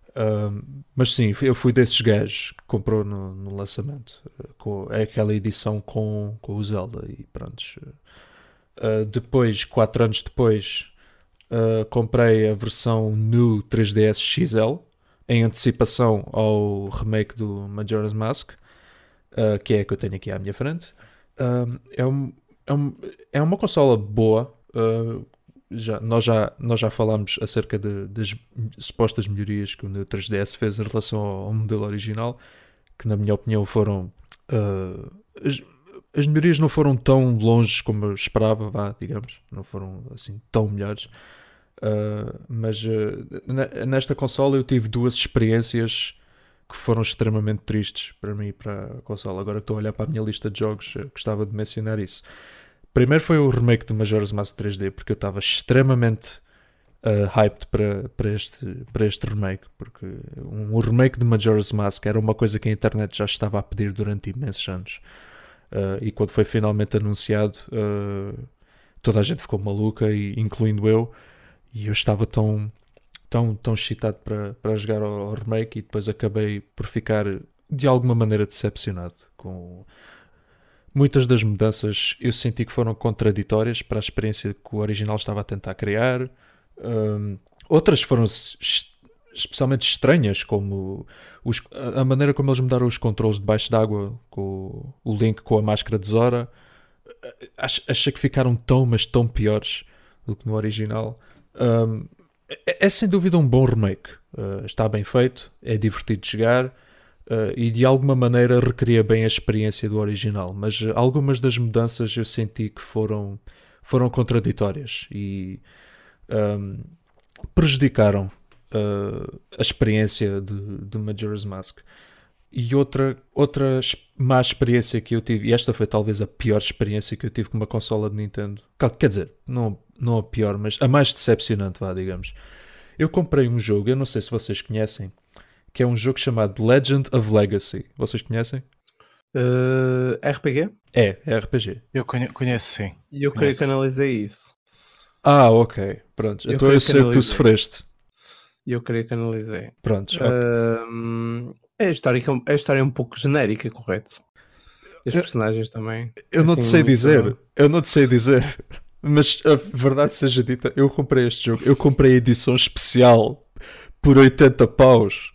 Uh, mas sim, eu fui desses gajos que comprou no, no lançamento. Com, é aquela edição com, com o Zelda e pronto. Uh, depois, quatro anos depois, uh, comprei a versão no 3DS XL em antecipação ao remake do Majora's Mask, uh, que é a que eu tenho aqui à minha frente. Uh, é, um, é, um, é, uma consola boa. Uh, já, nós, já, nós já falámos acerca de, das supostas melhorias que o 3DS fez em relação ao, ao, modelo original, que na minha opinião foram. As, as, melhorias não foram tão longe como eu esperava, vá, digamos. Não foram assim tão melhores. Uh, mas uh, nesta consola eu tive duas experiências que foram extremamente tristes para mim e para a consola. Agora estou a olhar para a minha lista de jogos, uh, gostava de mencionar isso. Primeiro foi o remake de Majora's Mask 3D, porque eu estava extremamente hyped para, para, este, para este remake, porque um, um, remake de Majora's Mask era uma coisa que a internet já estava a pedir durante imensos anos. e quando foi finalmente anunciado, toda a gente ficou maluca, e, incluindo eu. E eu estava tão, tão, tão excitado para, para jogar ao, remake e depois acabei por ficar de alguma maneira decepcionado com muitas das mudanças. Eu senti que foram contraditórias para a experiência que o original estava a tentar criar. Um, outras foram especialmente estranhas como os, a maneira como eles mudaram os controles debaixo d'água com o Link com a máscara de Zora. Achei que ficaram tão mas tão piores do que no original um, é, é, sem dúvida um bom remake. Uh, está bem feito, é divertido de jogar uh, e de alguma maneira recria bem a experiência do original. Mas algumas das mudanças eu senti que foram, foram contraditórias e um, prejudicaram uh, a experiência de, de Majora's Mask. E outra, outra má experiência que eu tive, e esta foi talvez a pior experiência que eu tive com uma consola de Nintendo. Quer dizer, não, não a pior, mas a mais decepcionante, vá, digamos. Eu comprei um jogo, eu não sei se vocês conhecem, que é um jogo chamado Legend of Legacy. Vocês conhecem? Uh, RPG? É, é RPG. Eu conheço, sim. E eu creio que analisei isso. Ah, ok. Pronto. Eu então eu sei que, que tu sofreste. E eu creio que analisei. Pronto. Okay. É a história, a história é um pouco genérica, correto? E os personagens também. Eu não assim, te sei dizer. Bom. Eu não te sei dizer. Mas a verdade seja dita, eu comprei este jogo. Eu comprei a edição especial por 80 paus.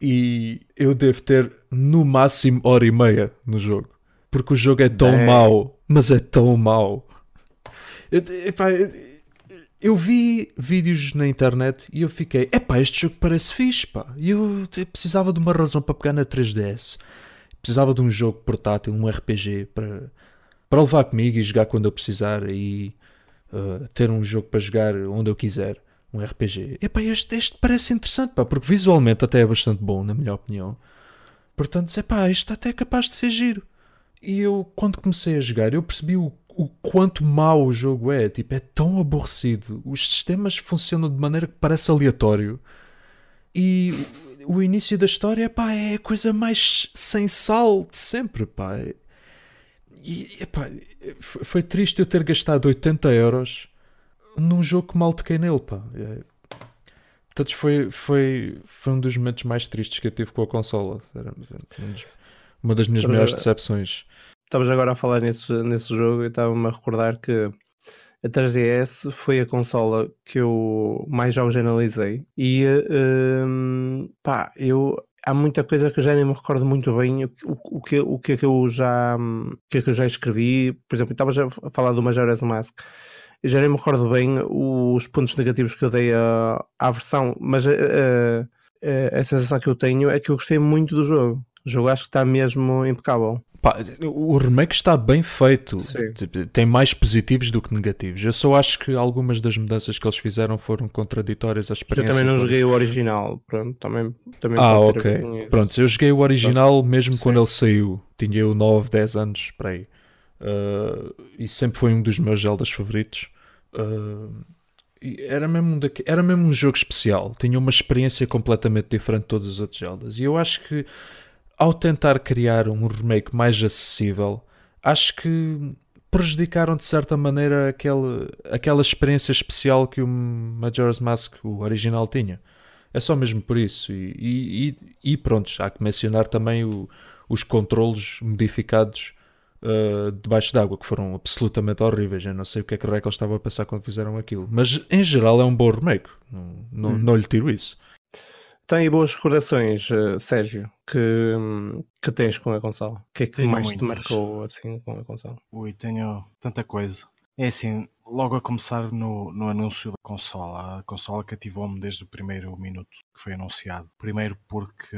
E eu devo ter no máximo hora e meia no jogo. Porque o jogo é tão é. mau. Mas é tão mau. Eu, epá, eu, eu, vi vídeos na internet e eu fiquei, epá, este jogo parece fixe, pá. E eu, precisava de uma razão para pegar na 3DS. Precisava de um jogo portátil, um RPG para, para levar comigo e jogar quando eu precisar e uh, ter um jogo para jogar onde eu quiser. Um RPG. Epá, este, este parece interessante, pá, porque visualmente até é bastante bom, na minha opinião. Portanto, epá, isto até é capaz de ser giro. E eu, quando comecei a jogar, eu percebi o o quanto mau o jogo é. Tipo, é tão aborrecido. Os sistemas funcionam de maneira que parece aleatório. E o início da história, pá, é a coisa mais sem sal de sempre, pá. E, epá, foi triste eu ter gastado 80 euros num jogo que mal toquei nele, pá. Portanto, foi, foi, foi um dos momentos mais tristes que eu tive com a consola. Era uma das minhas maiores decepções. Estavas agora a falar nesse, nesse jogo e estava-me a recordar que a 3DS foi a consola que eu mais jogos analisei e um, pá, eu há muita coisa que eu já nem me recordo muito bem o, o, que, o que é que eu já o que é que eu já escrevi, por exemplo, estavas a falar do Majora's Mask eu já nem me recordo bem os pontos negativos que eu dei à, à versão, mas a, a, a, sensação que eu tenho é que eu gostei muito do jogo. O jogo acho que está mesmo impecável. Pá, o remake está bem feito. Tipo, tem mais positivos do que negativos. Eu só acho que algumas das mudanças que eles fizeram foram contraditórias à experiência. Eu também não joguei o original. Pronto, também, também ah, ok. Pronto, eu joguei o original mesmo Sim. quando ele saiu. Tinha eu 9, 10 anos para aí. Uh, e sempre foi um dos meus Zeldas favoritos. Uh, era mesmo, um daqu... era mesmo um jogo especial. Tinha uma experiência completamente diferente de todos os outros Zeldas. E eu acho que ao tentar criar um remake mais acessível, acho que prejudicaram de certa maneira aquele, aquela experiência especial que o Majora's Mask, o original, tinha. É só mesmo por isso. E, e, e pronto, há que mencionar também o, os controlos modificados uh, debaixo d'água, que foram absolutamente horríveis. Eu não sei o que é que Record estava a pensar quando fizeram aquilo. Mas em geral é um bom remake. Não, não, hum. não lhe tiro isso. Tem boas recordações, uh, Sérgio, que, que tens com a consola? O que é que tenho mais muitas. te marcou assim com a consola? Ui, tenho tanta coisa. É assim, logo a começar no, no anúncio da consola. A consola cativou-me desde o primeiro minuto que foi anunciado. Primeiro porque,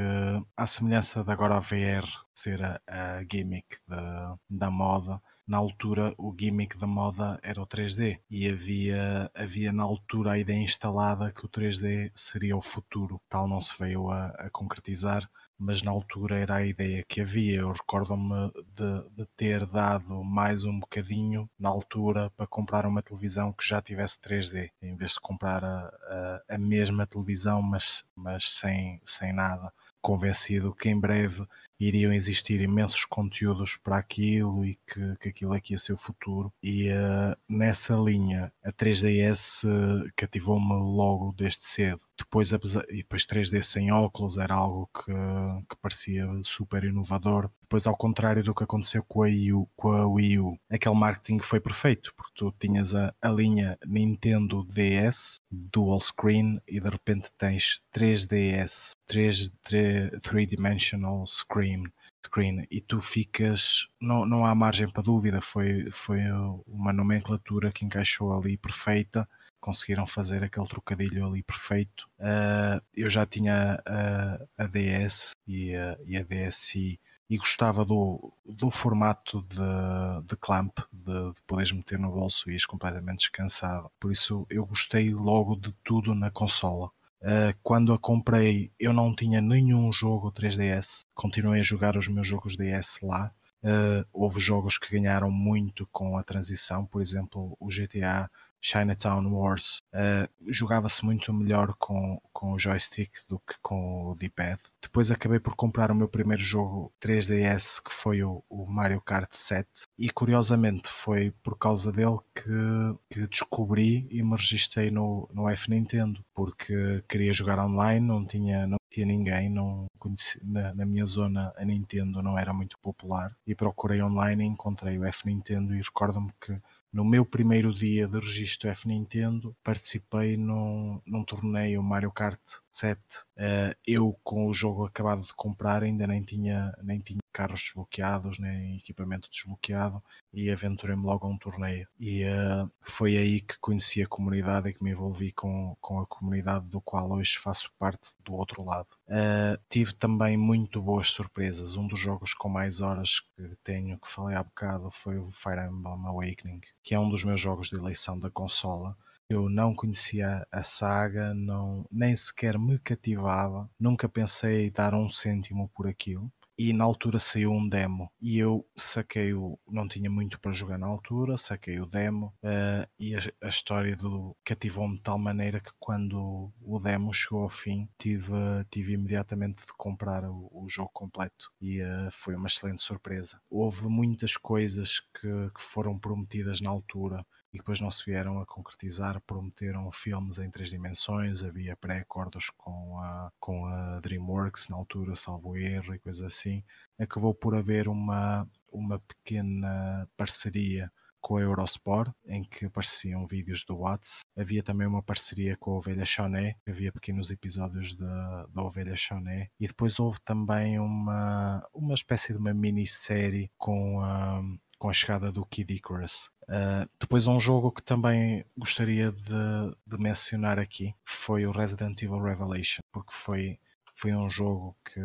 à semelhança da agora a VR ser a, a gimmick da, da moda, na altura o gimmick da moda era o 3D e havia, havia na altura a ideia instalada que o 3D seria o futuro. Tal não se veio a, a concretizar, mas na altura era a ideia que havia. Eu recordo-me de, de, ter dado mais um bocadinho na altura para comprar uma televisão que já tivesse 3D, em vez de comprar a, a, a mesma televisão, mas, mas sem, sem nada. Convencido que em breve iriam existir imensos conteúdos para aquilo e que, que aquilo aqui ia ser o futuro. E uh, nessa linha, a 3DS uh, cativou-me logo desde cedo. Depois, e depois 3D sem óculos era algo que, que parecia super inovador. Depois, ao contrário do que aconteceu com a, U, com a Wii U, aquele marketing foi perfeito, porque tu tinhas a, a linha Nintendo DS, Dual Screen, e de repente tens 3DS, 3, 3, 3 Dimensional Screen, screen e tu ficas, não, não há margem para dúvida, foi, foi uma nomenclatura que encaixou ali perfeita conseguiram fazer aquele trocadilho ali perfeito. Uh, eu já tinha a, a DS e a, e a DSi e gostava do, do formato de, de clamp, de, de poderes meter no bolso e ires completamente descansado. Por isso eu gostei logo de tudo na consola. Uh, quando a comprei, eu não tinha nenhum jogo 3DS. Continuei a jogar os meus jogos DS lá. Uh, houve jogos que ganharam muito com a transição, por exemplo, o GTA Chinatown Wars uh, jogava-se muito melhor com, com o joystick do que com o D-pad. Depois acabei por comprar o meu primeiro jogo 3DS que foi o, o, Mario Kart 7 e curiosamente foi por causa dele que, que descobri e me registrei no, no F Nintendo porque queria jogar online, não tinha, não tinha ninguém, não conheci, na, na minha zona a Nintendo não era muito popular e procurei online e encontrei o F Nintendo e recordo-me que no meu primeiro dia de registro F Nintendo, participei num, num torneio Mario Kart 7. Uh, eh, eu, com o jogo acabado de comprar, ainda nem tinha, nem tinha carros desbloqueados, nem equipamento desbloqueado, e aventurei-me logo a um torneio. E uh, foi aí que conheci a comunidade e que me envolvi com, com a comunidade do qual hoje faço parte do outro lado. Uh, tive também muito boas surpresas. Um dos jogos com mais horas que tenho, que falei há bocado, foi o Fire Emblem Awakening, que é um dos meus jogos de eleição da consola. Eu não conhecia a saga, não, nem sequer me cativava, nunca pensei dar um cêntimo por aquilo e na altura saiu um demo e eu saquei o. não tinha muito para jogar na altura, saquei o demo uh, e a, a, história do cativou-me de tal maneira que quando o demo chegou ao fim tive, tive imediatamente de comprar o, o jogo completo e uh, foi uma excelente surpresa. Houve muitas coisas que, que foram prometidas na altura e depois não se vieram a concretizar, prometeram filmes em três dimensões, havia pré-acordos com a, com a DreamWorks na altura, salvo erro e coisas assim, acabou por haver uma, uma pequena parceria com a Eurosport, em que apareciam vídeos do Watts. Havia também uma parceria com a Ovelha Choné, havia pequenos episódios da, Ovelha Choné. E depois houve também uma, uma espécie de uma minissérie com a, com a chegada do Kid Icarus. Uh, depois um jogo que também gostaria de, de, mencionar aqui foi o Resident Evil Revelation, porque foi, foi um jogo que,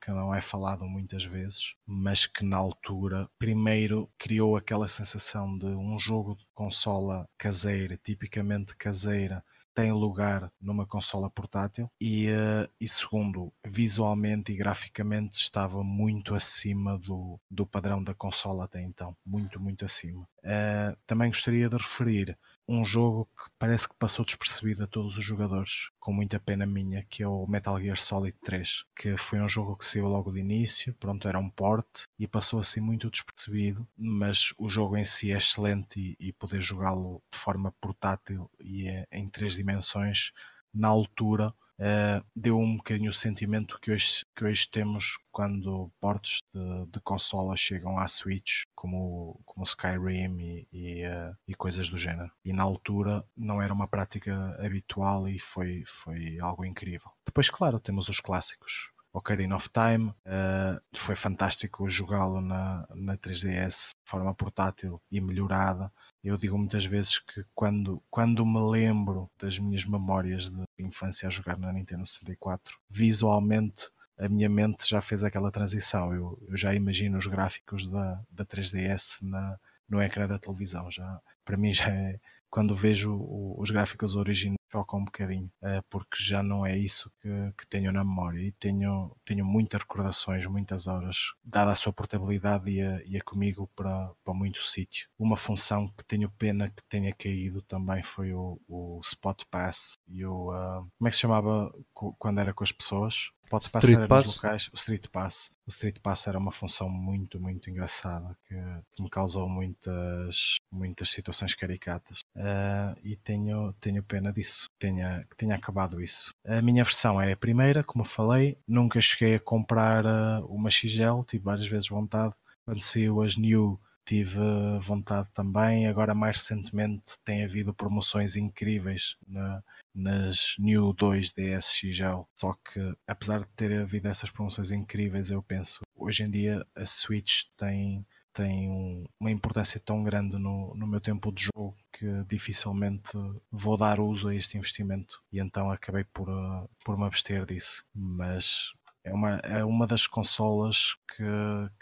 que não é falado muitas vezes, mas que na altura primeiro criou aquela sensação de um jogo de consola caseira, tipicamente caseira, tem lugar numa consola portátil e, uh, e segundo, visualmente e graficamente estava muito acima do, do padrão da consola até então, muito, muito acima. Uh, também gostaria de referir um jogo que parece que passou despercebido a todos os jogadores, com muita pena minha, que é o Metal Gear Solid 3, que foi um jogo que saiu logo de início, pronto, era um port e passou assim muito despercebido, mas o jogo em si é excelente e, e poder jogá-lo de forma portátil e é, em três dimensões, na altura, uh, deu um bocadinho o sentimento que hoje, que hoje temos quando portos de, de consola chegam à Switch, como, como Skyrim e, e, uh, e, coisas do género. E na altura não era uma prática habitual e foi, foi algo incrível. Depois, claro, temos os clássicos. Ocarina of Time, uh, foi fantástico jogá-lo na, na 3DS de forma portátil e melhorada. Eu digo muitas vezes que quando, quando me lembro das minhas memórias de infância a jogar na Nintendo 64, visualmente a minha mente já fez aquela transição. Eu, eu já imagino os gráficos da, da 3DS na, no ecrã da televisão. Já, para mim já é, quando vejo os gráficos originais choca um bocadinho, uh, porque já não é isso que, que, tenho na memória e tenho, tenho muitas recordações, muitas horas, dada a sua portabilidade e e a comigo para, para muito sítio. Uma função que tenho pena que tenha caído também foi o, o Spot Pass e o. Uh, como é que se chamava quando era com as pessoas? Pode Street Pass. locais, o Street Pass. O Street Pass era uma função muito, muito engraçada que, que me causou muitas, muitas situações caricatas uh, e tenho, tenho pena disso, que tenha, que tenha acabado isso. A minha versão é a primeira, como falei, nunca cheguei a comprar uh, uma XL, tive várias vezes vontade. Quando saiu as New tive vontade também. Agora, mais recentemente, tem havido promoções incríveis na, nas New 2 DSXL. Só que, apesar de ter havido essas promoções incríveis, eu penso, hoje em dia a Switch tem tem um, uma importância tão grande no, no meu tempo de jogo que dificilmente vou dar uso a este investimento e então acabei por, uh, por me abster disso. Mas é uma, é uma das consolas que,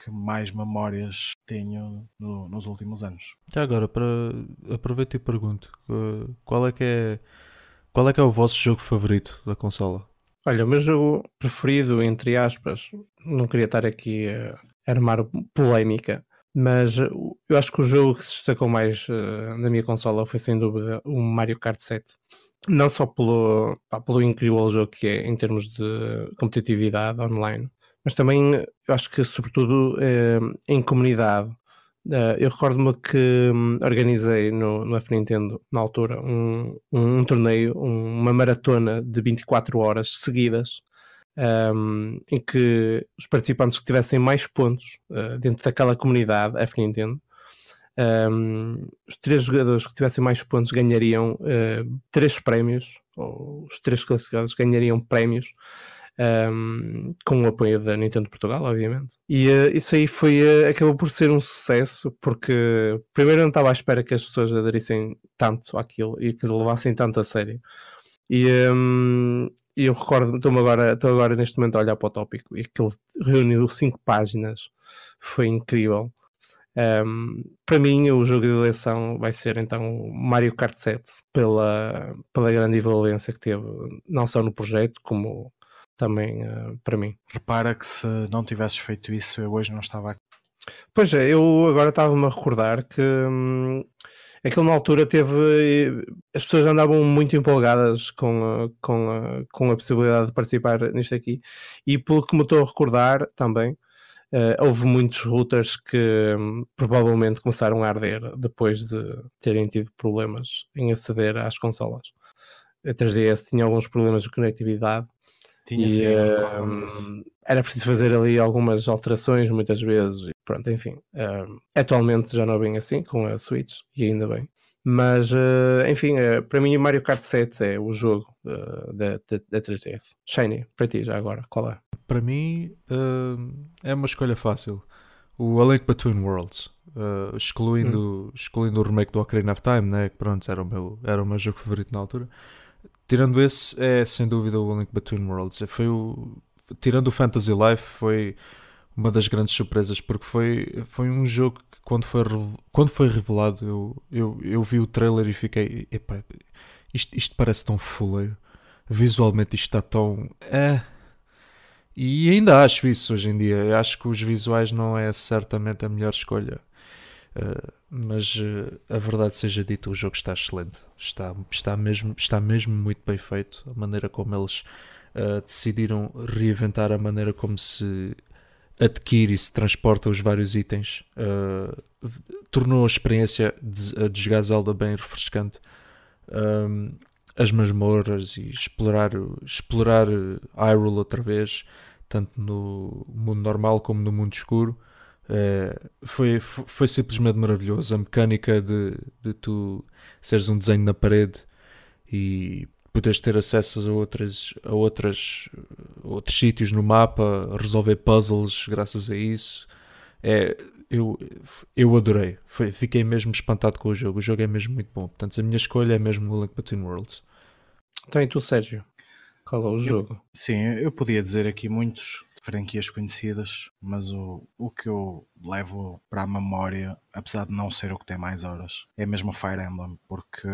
que mais memórias tenho no, nos últimos anos. Já agora, para aproveito e pergunto, eh, qual é que é qual é que é o vosso jogo favorito da consola? Olha, o meu jogo preferido, entre aspas, não queria estar aqui a armar polémica, mas eu acho que o jogo que se destacou mais uh, na minha consola foi sem dúvida o Mario Kart 7 não só pelo, pá, pelo incrível jogo que é em termos de competitividade online, mas também eu acho que sobretudo eh, em comunidade. Uh, eu recordo-me que um, organizei no, no F Nintendo, na altura, um, um, um, torneio, uma maratona de 24 horas seguidas, um, em que os participantes que tivessem mais pontos uh, dentro daquela comunidade F Nintendo um, os três jogadores que tivessem mais pontos ganhariam uh, três prémios, ou os três classificados ganhariam prémios um, com o apoio da Nintendo Portugal, obviamente. E uh, isso aí foi, uh, acabou por ser um sucesso, porque primeiro não estava à espera que as pessoas aderissem tanto àquilo e que levassem tanto a sério. E um, eu recordo, estou agora, estou agora neste momento a olhar para o tópico e aquilo reuniu cinco páginas, foi incrível. Um, para mim, o jogo de eleição vai ser então Mario Kart 7, pela, pela grande envolvência que teve, não só no projeto, como também uh, para mim. Repara que se não tivesses feito isso, eu hoje não estava aqui. Pois é, eu agora estava-me a recordar que hum, aquilo na altura teve. As pessoas andavam muito empolgadas com, com, com a possibilidade de participar nisto aqui, e pelo que me estou a recordar também Uh, houve muitos routers que um, provavelmente começaram a arder depois de terem tido problemas em aceder às consolas. A 3DS tinha alguns problemas de conectividade. Tinha e, sim, um, era preciso fazer ali algumas alterações muitas vezes. Pronto, enfim. Um, atualmente já não é bem assim com a Switch, e ainda bem. Mas, uh, enfim, uh, para mim o Mario Kart 7 é o jogo da, da, da 3DS. Shiny, para ti já agora, qual é? Para mim é uma escolha fácil. O A Link Between Worlds. excluindo, hum. excluindo o remake do Ocarina of Time, né, que pronto, era o, meu, era o meu jogo favorito na altura. Tirando esse, é sem dúvida o A Link Between Worlds. Foi o, tirando o Fantasy Life, foi uma das grandes surpresas, porque foi, foi um jogo quando foi, quando foi revelado, eu, eu, eu vi o trailer e fiquei, epá, isto, isto parece tão fuleiro. Visualmente isto está tão. É. E ainda acho isso hoje em dia. Eu acho que os visuais não é certamente a melhor escolha. Uh, mas uh, a verdade seja dita, o jogo está excelente. Está, está, mesmo, está mesmo muito bem feito. A maneira como eles uh, decidiram reinventar a maneira como se adquire e se transporta os vários itens, tornou a experiência de, de jogar Zelda bem refrescante. Um, as masmorras e explorar, explorar Hyrule outra vez, tanto no mundo normal como no mundo escuro. Uh, foi, foi simplesmente maravilhoso. A mecânica de, de tu seres um desenho na parede e poderes ter acesso a, outras, a outras, outros sítios no mapa, resolver puzzles graças a isso. É, eu, eu adorei. Foi, fiquei mesmo espantado com o jogo. O jogo é mesmo muito bom. Portanto, a minha escolha é mesmo o Link Between Worlds. Então, e tu, Sérgio? Qual é o jogo? Eu, sim, eu podia dizer aqui muitos franquias conhecidas, mas o, o que eu levo para a memória, apesar de não ser o que tem mais horas, é mesmo Fire Emblem, porque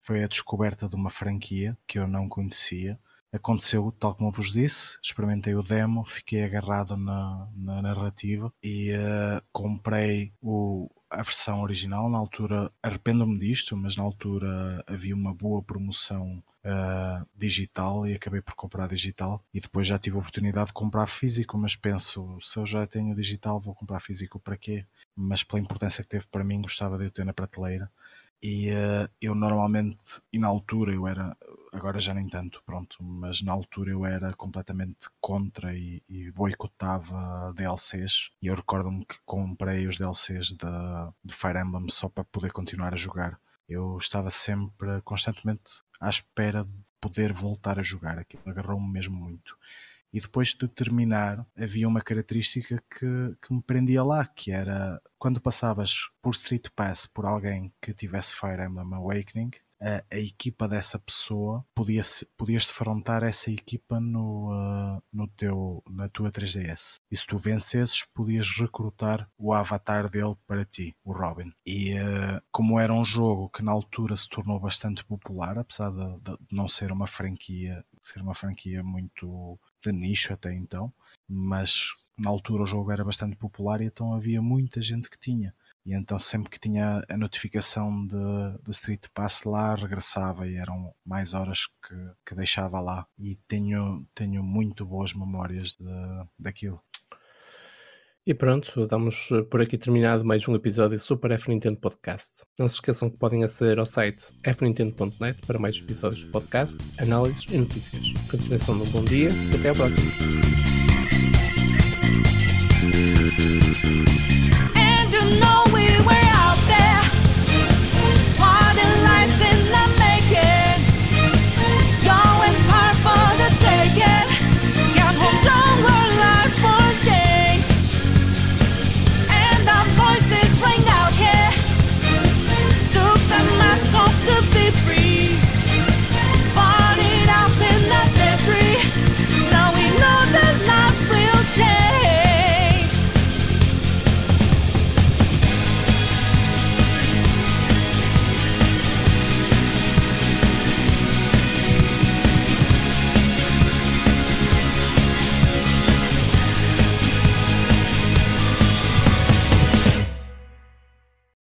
foi a descoberta de uma franquia que eu não conhecia. Aconteceu, tal como vos disse, experimentei o demo, fiquei agarrado na, na narrativa e uh, comprei o, a versão original. Na altura, arrependo-me disto, mas na altura havia uma boa promoção uh, digital e acabei por comprar digital. E depois já tive a oportunidade de comprar físico, mas penso, se eu já tenho digital, vou comprar físico para quê? Mas pela importância que teve para mim, gostava de eu ter na prateleira. E uh, eu normalmente, e na altura eu era, agora já nem tanto, pronto, mas na altura eu era completamente contra e, e boicotava DLCs. E eu recordo-me que comprei os DLCs de, de Fire Emblem só para poder continuar a jogar. Eu estava sempre, constantemente à espera de poder voltar a jogar. Aquilo agarrou-me mesmo muito e depois de terminar havia uma característica que, que me prendia lá, que era quando passavas por Street Pass por alguém que tivesse Fire Emblem Awakening, a, a equipa dessa pessoa, podias, podias defrontar essa equipa no, uh, no teu, na tua 3DS. E se tu vencesses, podias recrutar o avatar dele para ti, o Robin. E uh, como era um jogo que na altura se tornou bastante popular, apesar de, de não ser uma franquia, ser uma franquia muito de nicho até então, mas na altura o jogo era bastante popular e então havia muita gente que tinha. E então sempre que tinha a notificação de, de Street Pass lá, regressava e eram mais horas que, que deixava lá. E tenho, tenho muito boas memórias de, daquilo. E pronto, damos por aqui terminado mais um episódio Super F Nintendo Podcast. Não se esqueçam que podem aceder ao site fnintendo.net para mais episódios de podcast, análises e notícias. Continuação de um bom dia e até à próxima.